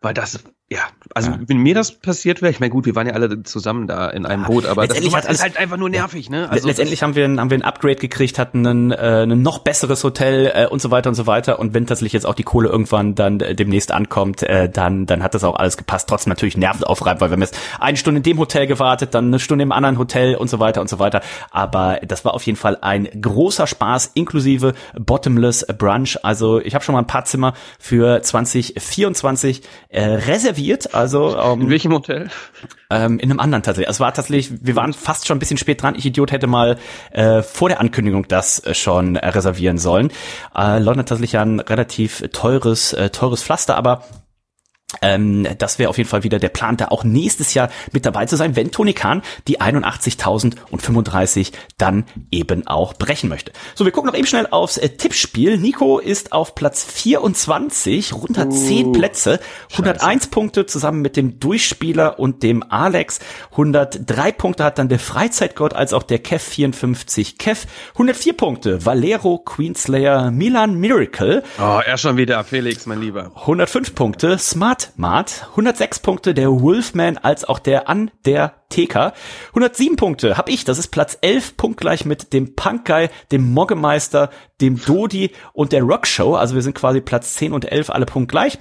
weil das ja, also ja. wenn mir das passiert wäre, ich meine, gut, wir waren ja alle zusammen da in einem Boot, aber das ist alles, halt einfach nur nervig, ne? Also letztendlich haben wir, ein, haben wir ein Upgrade gekriegt, hatten ein, äh, ein noch besseres Hotel äh, und so weiter und so weiter. Und wenn tatsächlich jetzt auch die Kohle irgendwann dann äh, demnächst ankommt, äh, dann, dann hat das auch alles gepasst. Trotzdem natürlich nervenaufreibend, weil wir haben jetzt eine Stunde in dem Hotel gewartet, dann eine Stunde im anderen Hotel und so weiter und so weiter. Aber das war auf jeden Fall ein großer Spaß, inklusive Bottomless Brunch. Also ich habe schon mal ein paar Zimmer für 2024 äh, reserviert. Also ähm, in welchem Hotel? Ähm, in einem anderen tatsächlich. Also es war tatsächlich, wir waren fast schon ein bisschen spät dran. Ich Idiot hätte mal äh, vor der Ankündigung das äh, schon äh, reservieren sollen. Äh, London tatsächlich ja ein relativ teures, äh, teures Pflaster, aber ähm, das wäre auf jeden Fall wieder der Plan, da auch nächstes Jahr mit dabei zu sein, wenn Toni Kahn die 81.035 dann eben auch brechen möchte. So, wir gucken noch eben schnell aufs äh, Tippspiel. Nico ist auf Platz 24, runter uh, 10 Plätze, 101 Scheiße. Punkte zusammen mit dem Durchspieler und dem Alex. 103 Punkte hat dann der Freizeitgott als auch der Kev 54 Kev. 104 Punkte Valero, Queenslayer, Milan Miracle. Oh, er schon wieder, Felix, mein Lieber. 105 Punkte Smart Mart. 106 Punkte der Wolfman als auch der an der TK. 107 Punkte habe ich, das ist Platz 11, punktgleich mit dem Punk Guy, dem Moggemeister, dem Dodi und der Rockshow. Also wir sind quasi Platz 10 und 11 alle punktgleich.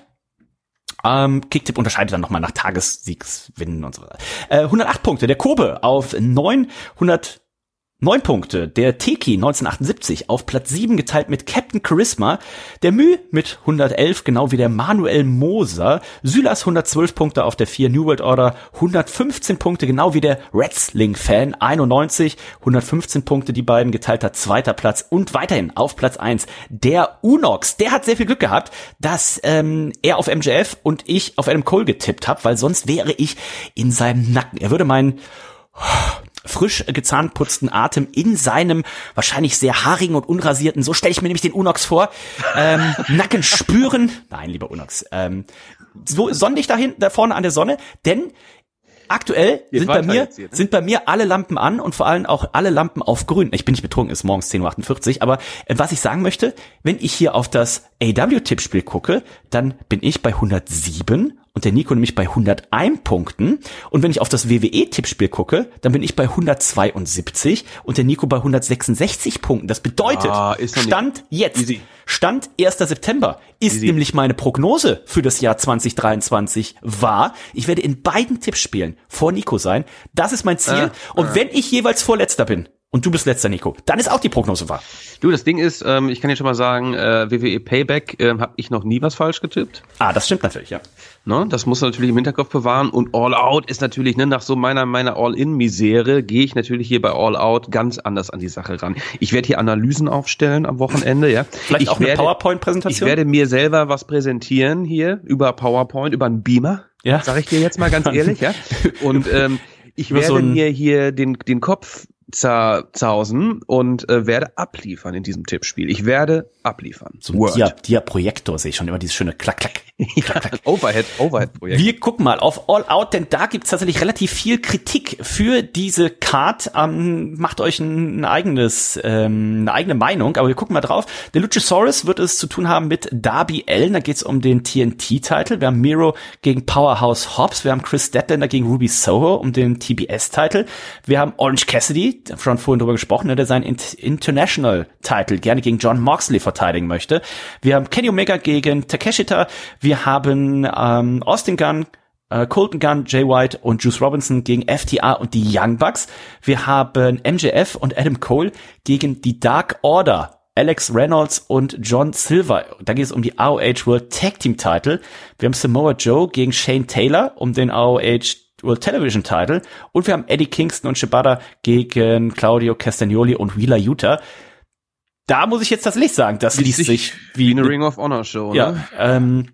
Ähm, Kicktip unterscheidet dann nochmal nach Tagessiegswinnen und so weiter. Äh, 108 Punkte, der Kobe auf 9, 100 Neun Punkte. Der Teki 1978 auf Platz 7 geteilt mit Captain Charisma. Der Mü mit 111, genau wie der Manuel Moser. Sylas 112 Punkte auf der 4 New World Order. 115 Punkte, genau wie der Wrestling-Fan 91. 115 Punkte, die beiden geteilter zweiter Platz. Und weiterhin auf Platz 1 der Unox. Der hat sehr viel Glück gehabt, dass ähm, er auf MJF und ich auf Adam Cole getippt habe, weil sonst wäre ich in seinem Nacken. Er würde meinen frisch gezahnputzten Atem in seinem wahrscheinlich sehr haarigen und unrasierten, so stelle ich mir nämlich den Unox vor, ähm, Nacken spüren. Nein, lieber Unox. Ähm, so sonnig dahin, da vorne an der Sonne, denn aktuell sind bei mir hier, ne? sind bei mir alle Lampen an und vor allem auch alle Lampen auf grün. Ich bin nicht betrunken, ist morgens 10.48 Uhr, aber äh, was ich sagen möchte, wenn ich hier auf das AW-Tippspiel gucke, dann bin ich bei 107 und der Nico nämlich bei 101 Punkten. Und wenn ich auf das WWE-Tippspiel gucke, dann bin ich bei 172 und der Nico bei 166 Punkten. Das bedeutet, ah, Stand jetzt, Easy. Stand 1. September ist Easy. nämlich meine Prognose für das Jahr 2023 wahr. Ich werde in beiden Tippspielen vor Nico sein. Das ist mein Ziel. Ah, und ah. wenn ich jeweils Vorletzter bin, und du bist letzter, Nico. Dann ist auch die Prognose wahr. Du, das Ding ist, ähm, ich kann dir schon mal sagen, äh, WWE Payback äh, habe ich noch nie was falsch getippt. Ah, das stimmt natürlich, ja. Ne, das muss man natürlich im Hinterkopf bewahren. Und All Out ist natürlich, ne, nach so meiner, meiner All-In-Misere gehe ich natürlich hier bei All Out ganz anders an die Sache ran. Ich werde hier Analysen aufstellen am Wochenende, ja. Vielleicht ich auch eine PowerPoint-Präsentation? Ich werde mir selber was präsentieren hier über PowerPoint, über einen Beamer. Ja. Sag ich dir jetzt mal ganz ehrlich, ja. Und ähm, ich werde so mir hier den, den Kopf zerzausen und äh, werde abliefern in diesem Tippspiel. Ich werde abliefern. So ein Dia, Dia Projektor sehe ich schon immer dieses schöne Klack, Klack. klack, klack. Overhead, Overhead Projekt. Wir gucken mal auf All Out, denn da gibt es tatsächlich relativ viel Kritik für diese Card. Ähm, macht euch ein, eigenes, ähm, eine eigene Meinung, aber wir gucken mal drauf. Der Luchasaurus wird es zu tun haben mit Darby Allen. Da geht es um den TNT-Titel. Wir haben Miro gegen Powerhouse Hobbs. Wir haben Chris Statlander gegen Ruby Soho um den TBS-Titel. Wir haben Orange Cassidy, schon vorhin drüber gesprochen, ne, der seinen International-Titel gerne gegen John Moxley verteidigen möchte. Wir haben Kenny Omega gegen Takeshita. Wir haben ähm, Austin Gunn äh, Colton Gunn, Jay White und Juice Robinson gegen FTA und die Young Bucks. Wir haben MJF und Adam Cole gegen die Dark Order. Alex Reynolds und John Silver. Da geht es um die ROH World Tag Team Title. Wir haben Samoa Joe gegen Shane Taylor um den ROH World Television Title und wir haben Eddie Kingston und Shibata gegen Claudio Castagnoli und Wheeler Utah. Da muss ich jetzt das Licht sagen, das liest sich wie eine Ring of Honor Show. Ja, ne? ähm,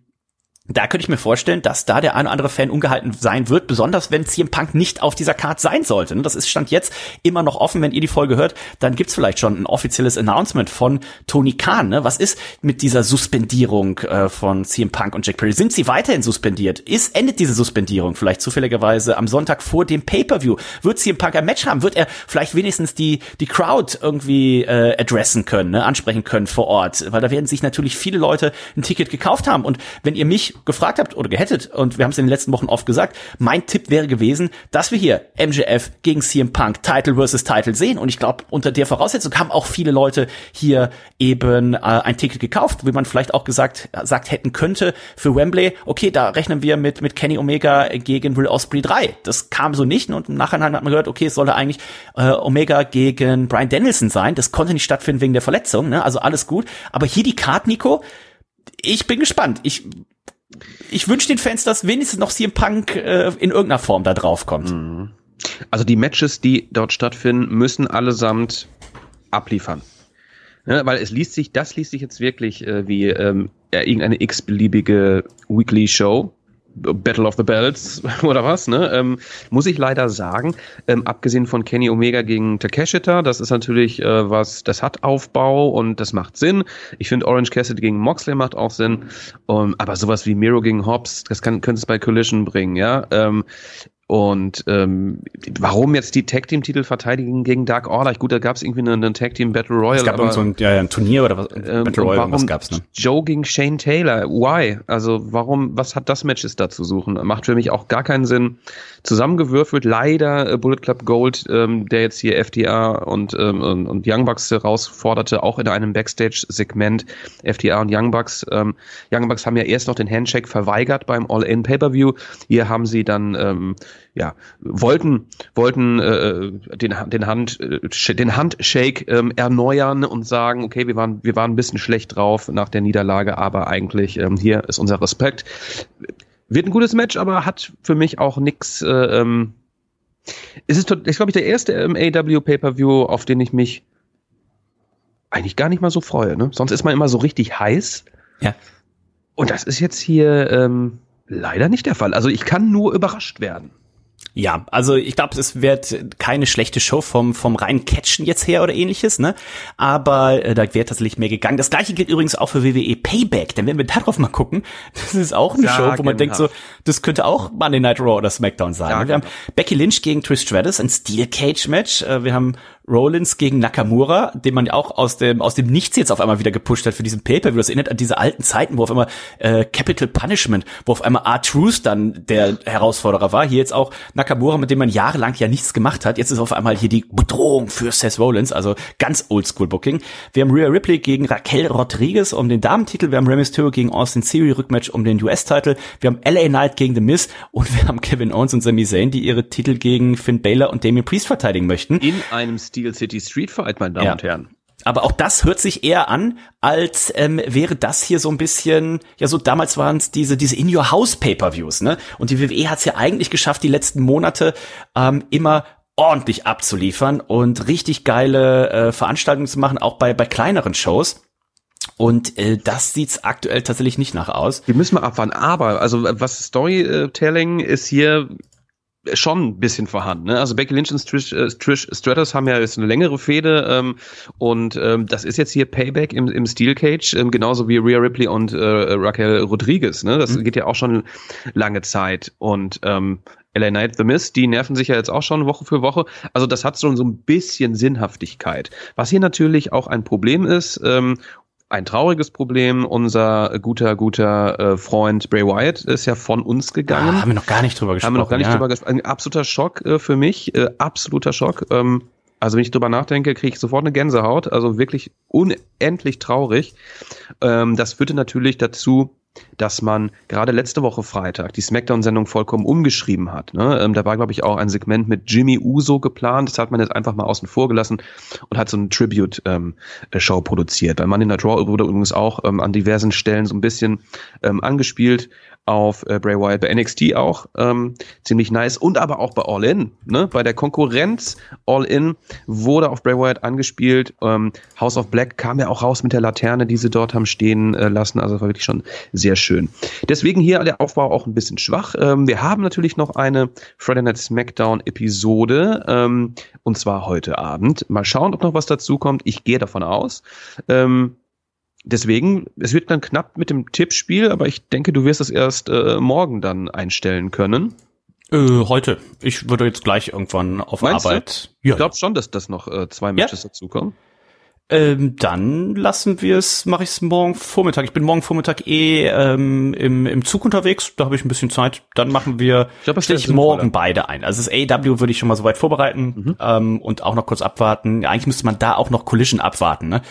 da könnte ich mir vorstellen, dass da der eine oder andere Fan ungehalten sein wird, besonders wenn CM Punk nicht auf dieser Card sein sollte. Das ist Stand jetzt immer noch offen. Wenn ihr die Folge hört, dann gibt's vielleicht schon ein offizielles Announcement von Tony Khan. Ne? Was ist mit dieser Suspendierung äh, von CM Punk und Jack Perry? Sind sie weiterhin suspendiert? Ist, endet diese Suspendierung vielleicht zufälligerweise am Sonntag vor dem Pay-Per-View? Wird CM Punk ein Match haben? Wird er vielleicht wenigstens die, die Crowd irgendwie äh, adressen können, ne? ansprechen können vor Ort? Weil da werden sich natürlich viele Leute ein Ticket gekauft haben. Und wenn ihr mich gefragt habt oder gehettet, und wir haben es in den letzten Wochen oft gesagt, mein Tipp wäre gewesen, dass wir hier MJF gegen CM Punk Title versus Title sehen. Und ich glaube, unter der Voraussetzung haben auch viele Leute hier eben äh, ein Ticket gekauft, wie man vielleicht auch gesagt sagt hätten könnte für Wembley. Okay, da rechnen wir mit mit Kenny Omega gegen Will Osprey 3. Das kam so nicht und im Nachhinein hat man gehört, okay, es sollte eigentlich äh, Omega gegen Brian Danielson sein. Das konnte nicht stattfinden wegen der Verletzung. Ne? Also alles gut. Aber hier die Card, Nico. Ich bin gespannt. Ich ich wünsche den Fans, dass wenigstens noch CM Punk äh, in irgendeiner Form da drauf kommt. Mhm. Also die Matches, die dort stattfinden, müssen allesamt abliefern. Ja, weil es liest sich, das liest sich jetzt wirklich äh, wie ähm, irgendeine x-beliebige Weekly Show. Battle of the Bells oder was, ne? Ähm, muss ich leider sagen, ähm, abgesehen von Kenny Omega gegen Takeshita, das ist natürlich äh, was, das hat Aufbau und das macht Sinn. Ich finde Orange Cassidy gegen Moxley macht auch Sinn, um, aber sowas wie Miro gegen Hobbs, das kann, könnte es bei Collision bringen, ja. Ähm, und ähm, warum jetzt die Tag Team Titel verteidigen gegen Dark Order? Gut, da gab es irgendwie einen, einen Tag Team Battle Royale. Es gab aber, so ein, ja, ein Turnier oder was? Ähm, Battle Royale, was gab's ne? Joe gegen Shane Taylor. Why? Also warum? Was hat das Matches da zu suchen? Macht für mich auch gar keinen Sinn. Zusammengewürfelt leider äh, Bullet Club Gold, ähm, der jetzt hier FTA und ähm, und, Young Bucks herausforderte, auch in einem Backstage-Segment. FTA und Young Bucks. Ähm, Young Bucks haben ja erst noch den Handshake verweigert beim All-In Pay-per-View. Hier haben sie dann ähm, ja, wollten, wollten äh, den, den, Hand, äh, den Handshake ähm, erneuern und sagen, okay, wir waren, wir waren ein bisschen schlecht drauf nach der Niederlage, aber eigentlich ähm, hier ist unser Respekt. Wird ein gutes Match, aber hat für mich auch nix. Äh, ähm, es ist, ist glaube ich, der erste ähm, AW Pay-per-View, auf den ich mich eigentlich gar nicht mal so freue. Ne? Sonst ist man immer so richtig heiß. Ja. Und das ist jetzt hier ähm, leider nicht der Fall. Also ich kann nur überrascht werden. Ja, also ich glaube, es wird keine schlechte Show vom vom reinen Catchen jetzt her oder ähnliches, ne? Aber äh, da wäre tatsächlich mehr gegangen. Das gleiche gilt übrigens auch für WWE Payback, denn wenn wir darauf mal gucken, das ist auch eine ja, Show, wo man denkt so, das könnte auch Monday Night Raw oder SmackDown sein. Ja, wir genau. haben Becky Lynch gegen Trish Stratus, ein Steel Cage Match. Äh, wir haben Rollins gegen Nakamura, den man ja auch aus dem aus dem Nichts jetzt auf einmal wieder gepusht hat für diesen Paper. Das erinnert an diese alten Zeiten, wo auf einmal äh, Capital Punishment, wo auf einmal R-Truth dann der Herausforderer war. Hier jetzt auch Nakamura, mit dem man jahrelang ja nichts gemacht hat. Jetzt ist auf einmal hier die Bedrohung für Seth Rollins, also ganz Oldschool Booking. Wir haben Rhea Ripley gegen Raquel Rodriguez um den Damentitel. Wir haben Rey Mysterio gegen Austin Theory Rückmatch um den US-Titel. Wir haben LA Knight gegen The Miz und wir haben Kevin Owens und Sami Zayn, die ihre Titel gegen Finn Balor und Damien Priest verteidigen möchten. In einem Steel City Street Fight, meine Damen ja. und Herren. Aber auch das hört sich eher an, als ähm, wäre das hier so ein bisschen, ja so damals waren es diese diese in your house Pay-per-Views, ne? Und die WWE hat es ja eigentlich geschafft, die letzten Monate ähm, immer ordentlich abzuliefern und richtig geile äh, Veranstaltungen zu machen, auch bei bei kleineren Shows. Und äh, das sieht's aktuell tatsächlich nicht nach aus. Die müssen wir abwarten. Aber also was Storytelling ist hier schon ein bisschen vorhanden. Ne? Also Becky Lynch und Trish, äh, Trish Stratus haben ja jetzt eine längere Fehde ähm, und ähm, das ist jetzt hier Payback im, im Steel Cage, ähm, genauso wie Rhea Ripley und äh, Raquel Rodriguez. Ne? Das mhm. geht ja auch schon lange Zeit und ähm, LA Knight The Mist, die nerven sich ja jetzt auch schon Woche für Woche. Also das hat schon so ein bisschen Sinnhaftigkeit. Was hier natürlich auch ein Problem ist, ähm, ein trauriges Problem. Unser guter, guter äh, Freund Bray Wyatt ist ja von uns gegangen. Ah, haben wir noch gar nicht drüber gesprochen. Haben wir noch gar nicht ja. drüber gesprochen. Ein absoluter Schock äh, für mich, äh, absoluter Schock. Ähm, also wenn ich drüber nachdenke, kriege ich sofort eine Gänsehaut. Also wirklich unendlich traurig. Ähm, das führte natürlich dazu, dass man gerade letzte Woche Freitag die Smackdown-Sendung vollkommen umgeschrieben hat. Ne? Ähm, da war, glaube ich, auch ein Segment mit Jimmy Uso geplant. Das hat man jetzt einfach mal außen vor gelassen und hat so eine Tribute-Show ähm, produziert. Bei Money Night Raw wurde übrigens auch ähm, an diversen Stellen so ein bisschen ähm, angespielt auf äh, Bray Wyatt bei NXT auch ähm, ziemlich nice und aber auch bei All In. Ne? Bei der Konkurrenz All In wurde auf Bray Wyatt angespielt. Ähm, House of Black kam ja auch raus mit der Laterne, die sie dort haben stehen äh, lassen. Also das war wirklich schon sehr schön. Deswegen hier der Aufbau auch ein bisschen schwach. Ähm, wir haben natürlich noch eine Friday Night Smackdown Episode ähm, und zwar heute Abend. Mal schauen, ob noch was dazu kommt. Ich gehe davon aus. Ähm, deswegen, es wird dann knapp mit dem Tippspiel, aber ich denke, du wirst es erst äh, morgen dann einstellen können. Äh, heute. Ich würde jetzt gleich irgendwann auf Meinst Arbeit. Du? Ja. Ich glaube schon, dass das noch äh, zwei Matches ja. dazukommen. Ähm, dann lassen wir es, mache ich es morgen Vormittag. Ich bin morgen Vormittag eh ähm, im, im Zug unterwegs, da habe ich ein bisschen Zeit. Dann machen wir, ich glaube, ich morgen beide ein. Also das AW würde ich schon mal soweit vorbereiten mhm. ähm, und auch noch kurz abwarten. Eigentlich müsste man da auch noch Collision abwarten, ne?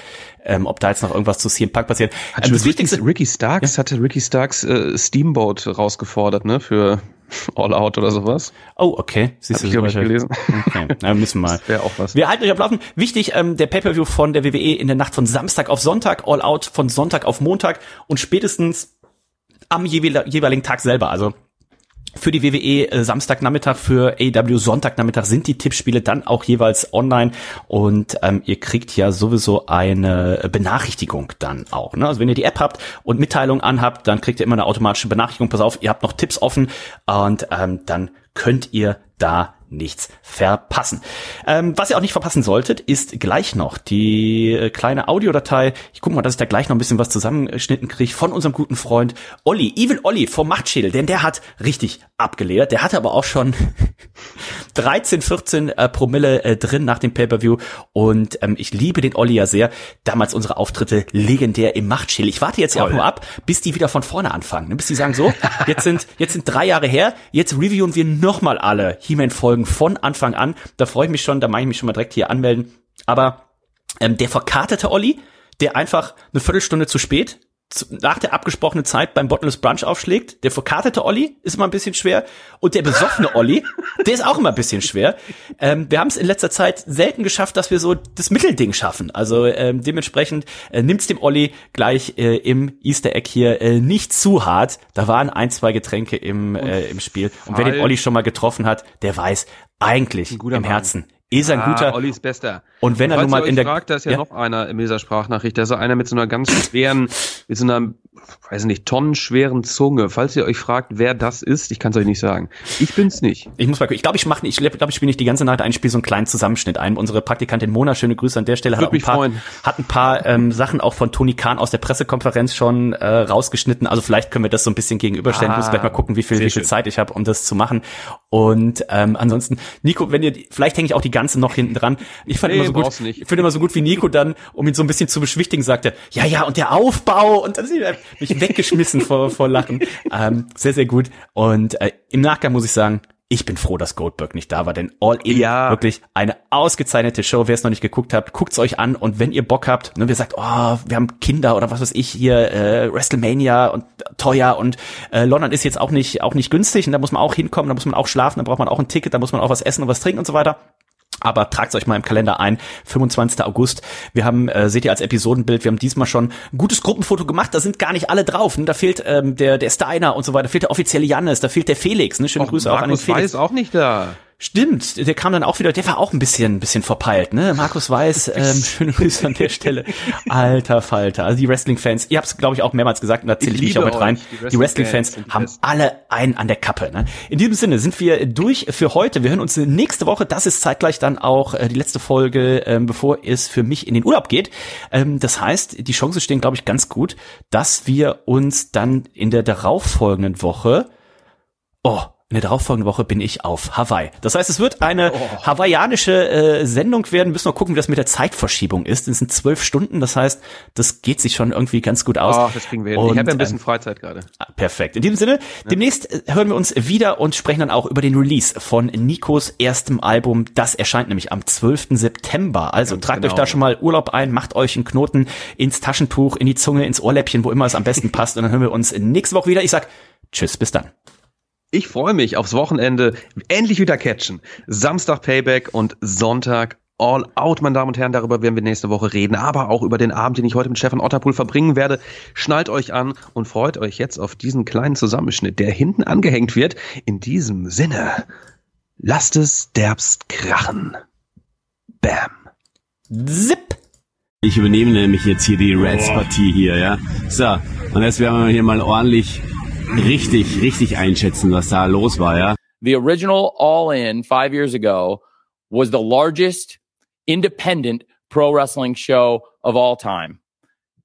Ähm, ob da jetzt noch irgendwas zu CM Punk passiert. Hat ähm, das Ricky, Ricky Starks ja? hatte Ricky Starks äh, Steamboat rausgefordert, ne? Für All Out oder sowas. Oh, okay. Siehst Hab du, ich, ich gelesen. Okay, na, müssen wir mal. Wäre auch was. Wir halten euch am Laufen. Wichtig, ähm, der Pay-Per-View von der WWE in der Nacht von Samstag auf Sonntag, All Out von Sonntag auf Montag und spätestens am jeweiligen Tag selber. Also für die WWE äh, Samstagnachmittag, für AW Sonntagnachmittag sind die Tippspiele dann auch jeweils online und ähm, ihr kriegt ja sowieso eine Benachrichtigung dann auch. Ne? Also wenn ihr die App habt und Mitteilungen anhabt, dann kriegt ihr immer eine automatische Benachrichtigung. Pass auf, ihr habt noch Tipps offen und ähm, dann könnt ihr da nichts verpassen. Ähm, was ihr auch nicht verpassen solltet, ist gleich noch die äh, kleine Audiodatei. Ich guck mal, dass ich da gleich noch ein bisschen was zusammengeschnitten kriege von unserem guten Freund Olli, Evil Olli vom Machtschädel, denn der hat richtig abgeleert. Der hatte aber auch schon 13, 14 äh, Promille äh, drin nach dem Pay-Per-View und ähm, ich liebe den Olli ja sehr. Damals unsere Auftritte legendär im Machtschädel. Ich warte jetzt ja auch nur ab, bis die wieder von vorne anfangen, ne? bis die sagen so, jetzt sind, jetzt sind drei Jahre her, jetzt reviewen wir nochmal alle He-Man-Folgen Folgen von Anfang an. Da freue ich mich schon, da mache ich mich schon mal direkt hier anmelden. Aber ähm, der verkartete Olli, der einfach eine Viertelstunde zu spät nach der abgesprochenen Zeit beim Bottomless Brunch aufschlägt. Der verkartete Olli ist immer ein bisschen schwer. Und der besoffene Olli, der ist auch immer ein bisschen schwer. Ähm, wir haben es in letzter Zeit selten geschafft, dass wir so das Mittelding schaffen. Also ähm, dementsprechend äh, nimmt's dem Olli gleich äh, im Easter Egg hier äh, nicht zu hart. Da waren ein, zwei Getränke im, äh, im Spiel. Und wer den Olli schon mal getroffen hat, der weiß, eigentlich im. Herzen ist ein ah, guter. Ollis bester. Und wenn er nun mal in der fragt, da ist ja, ja, noch einer in dieser Sprachnachricht, da ist einer mit so einer ganz schweren, mit so einer weiß nicht, tonnenschweren Zunge. Falls ihr euch fragt, wer das ist, ich kann es euch nicht sagen. Ich bin's nicht. Ich muss mal gucken. Ich glaube, ich mache ich glaube, ich spiele nicht die ganze Nacht ein, ich spiele so einen kleinen Zusammenschnitt ein. Unsere Praktikantin Mona, schöne Grüße an der Stelle, hat ein paar, freuen. hat ein paar ähm, Sachen auch von Toni Kahn aus der Pressekonferenz schon äh, rausgeschnitten. Also vielleicht können wir das so ein bisschen gegenüberstellen. Ah, ich muss gleich mal gucken, wie viel, wie viel Zeit ich habe, um das zu machen. Und ähm, ansonsten, Nico, wenn ihr, vielleicht hänge ich auch die Ganze noch hinten dran. Ich fand nee, immer so gut, ich finde immer so gut, wie Nico dann, um ihn so ein bisschen zu beschwichtigen, sagte, ja, ja, und der Aufbau und dann sind mich weggeschmissen vor, vor Lachen. Ähm, sehr, sehr gut. Und äh, im Nachgang muss ich sagen, ich bin froh, dass Goldberg nicht da war, denn All In ja. wirklich eine ausgezeichnete Show. Wer es noch nicht geguckt habt, guckt's euch an und wenn ihr Bock habt, ne, wer sagt, oh, wir haben Kinder oder was weiß ich hier, äh, WrestleMania und teuer und äh, London ist jetzt auch nicht auch nicht günstig und da muss man auch hinkommen, da muss man auch schlafen, da braucht man auch ein Ticket, da muss man auch was essen und was trinken und so weiter. Aber tragt euch mal im Kalender ein, 25. August. Wir haben, äh, seht ihr als Episodenbild, wir haben diesmal schon ein gutes Gruppenfoto gemacht. Da sind gar nicht alle drauf. Ne? Da fehlt ähm, der, der Steiner und so weiter. Da fehlt der offizielle Jannis, da fehlt der Felix. Ne? Schöne Och, Grüße Markus auch an den Felix. Weiß auch nicht da. Stimmt, der kam dann auch wieder, der war auch ein bisschen, bisschen verpeilt, ne? Markus Weiß, ähm, schöne Grüße an der Stelle. Alter Falter. Also die Wrestling-Fans, ihr habt es, glaube ich, auch mehrmals gesagt, und da zähle ich, ich mich auch mit rein. Die Wrestling-Fans Wrestling haben alle einen an der Kappe. Ne? In diesem Sinne sind wir durch für heute. Wir hören uns nächste Woche. Das ist zeitgleich dann auch äh, die letzte Folge, ähm, bevor es für mich in den Urlaub geht. Ähm, das heißt, die Chancen stehen, glaube ich, ganz gut, dass wir uns dann in der darauffolgenden Woche Oh, in der darauffolgenden Woche bin ich auf Hawaii. Das heißt, es wird eine oh. hawaiianische äh, Sendung werden. Wir müssen noch gucken, wie das mit der Zeitverschiebung ist. Es sind zwölf Stunden. Das heißt, das geht sich schon irgendwie ganz gut aus. Oh, das kriegen wir hin. Und, ich habe ja ein bisschen ähm, Freizeit gerade. Ah, perfekt. In diesem Sinne, ja. demnächst äh, hören wir uns wieder und sprechen dann auch über den Release von Nikos erstem Album. Das erscheint nämlich am 12. September. Also ganz tragt genau. euch da schon mal Urlaub ein, macht euch einen Knoten ins Taschentuch, in die Zunge, ins Ohrläppchen, wo immer es am besten passt. Und dann hören wir uns nächste Woche wieder. Ich sag Tschüss, bis dann. Ich freue mich aufs Wochenende. Endlich wieder catchen. Samstag Payback und Sonntag All Out, meine Damen und Herren. Darüber werden wir nächste Woche reden, aber auch über den Abend, den ich heute mit Stefan Otterpool verbringen werde. Schnallt euch an und freut euch jetzt auf diesen kleinen Zusammenschnitt, der hinten angehängt wird. In diesem Sinne, lasst es derbst krachen. Bam. Zip. Ich übernehme nämlich jetzt hier die Reds-Partie hier, ja. So, und jetzt werden wir hier mal ordentlich richtig, richtig einschätzen, was da los war, ja. The original All In five years ago was the largest independent pro wrestling show of all time.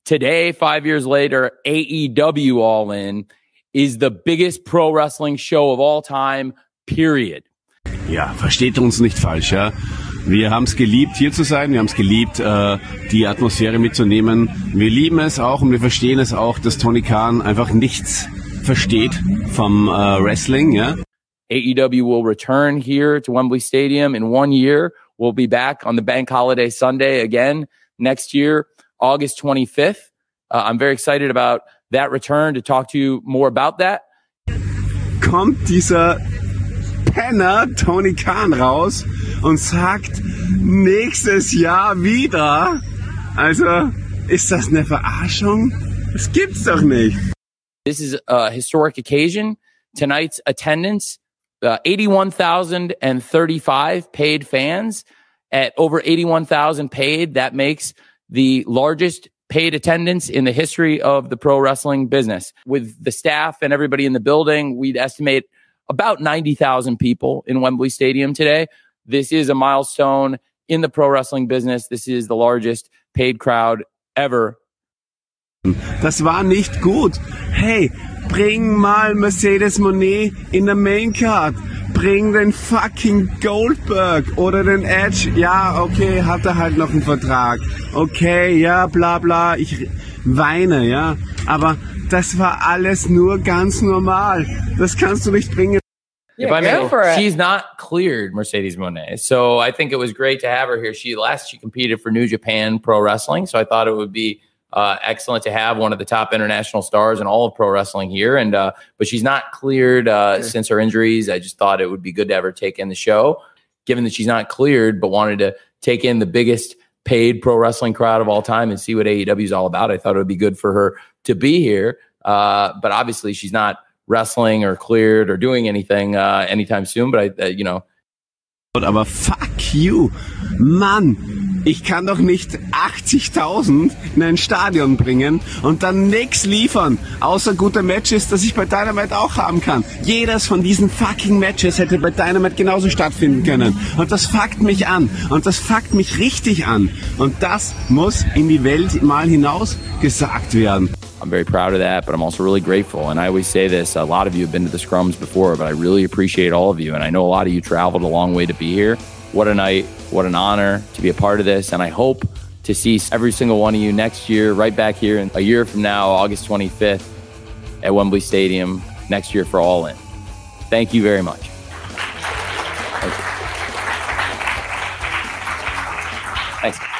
Today, five years later, AEW All In is the biggest pro wrestling show of all time, period. Ja, versteht uns nicht falsch, ja. Wir haben es geliebt, hier zu sein. Wir haben es geliebt, äh, die Atmosphäre mitzunehmen. Wir lieben es auch und wir verstehen es auch, dass Tony Khan einfach nichts versteht vom uh, Wrestling, ja. AEW will return here to Wembley Stadium in one year. We'll be back on the bank holiday Sunday again next year, August 25th. Uh, I'm very excited about that return to talk to you more about that. Kommt dieser Penner Tony Khan raus und sagt nächstes Jahr wieder. Also, ist das eine Verarschung? Das gibt's doch nicht. This is a historic occasion. Tonight's attendance, uh, 81,035 paid fans at over 81,000 paid. That makes the largest paid attendance in the history of the pro wrestling business. With the staff and everybody in the building, we'd estimate about 90,000 people in Wembley Stadium today. This is a milestone in the pro wrestling business. This is the largest paid crowd ever Das war nicht gut. Hey, bring mal Mercedes Monet in der Main Card. Bring den fucking Goldberg oder den Edge. Ja, okay, hat er halt noch einen Vertrag. Okay, ja, bla bla. Ich weine, ja. Aber das war alles nur ganz normal. Das kannst du nicht bringen. Yeah, if I may, she's not cleared Mercedes Monet, so I think it was great to have her here. She last she competed for New Japan Pro Wrestling, so I thought it would be uh, excellent to have one of the top international stars in all of pro wrestling here. And uh, but she's not cleared uh, sure. since her injuries. I just thought it would be good to have her take in the show, given that she's not cleared, but wanted to take in the biggest paid pro wrestling crowd of all time and see what AEW is all about. I thought it would be good for her to be here. Uh, but obviously, she's not wrestling or cleared or doing anything uh, anytime soon. But I, uh, you know. Aber fuck you, Mann. Ich kann doch nicht 80.000 in ein Stadion bringen und dann nichts liefern, außer gute Matches, das ich bei Dynamite auch haben kann. Jedes von diesen fucking Matches hätte bei Dynamite genauso stattfinden können. Und das fuckt mich an. Und das fuckt mich richtig an. Und das muss in die Welt mal hinaus gesagt werden. I'm very proud of that, but I'm also really grateful. And I always say this a lot of you have been to the scrums before, but I really appreciate all of you. And I know a lot of you traveled a long way to be here. What a night, what an honor to be a part of this. And I hope to see every single one of you next year, right back here in a year from now, August 25th at Wembley Stadium next year for All In. Thank you very much. Thanks.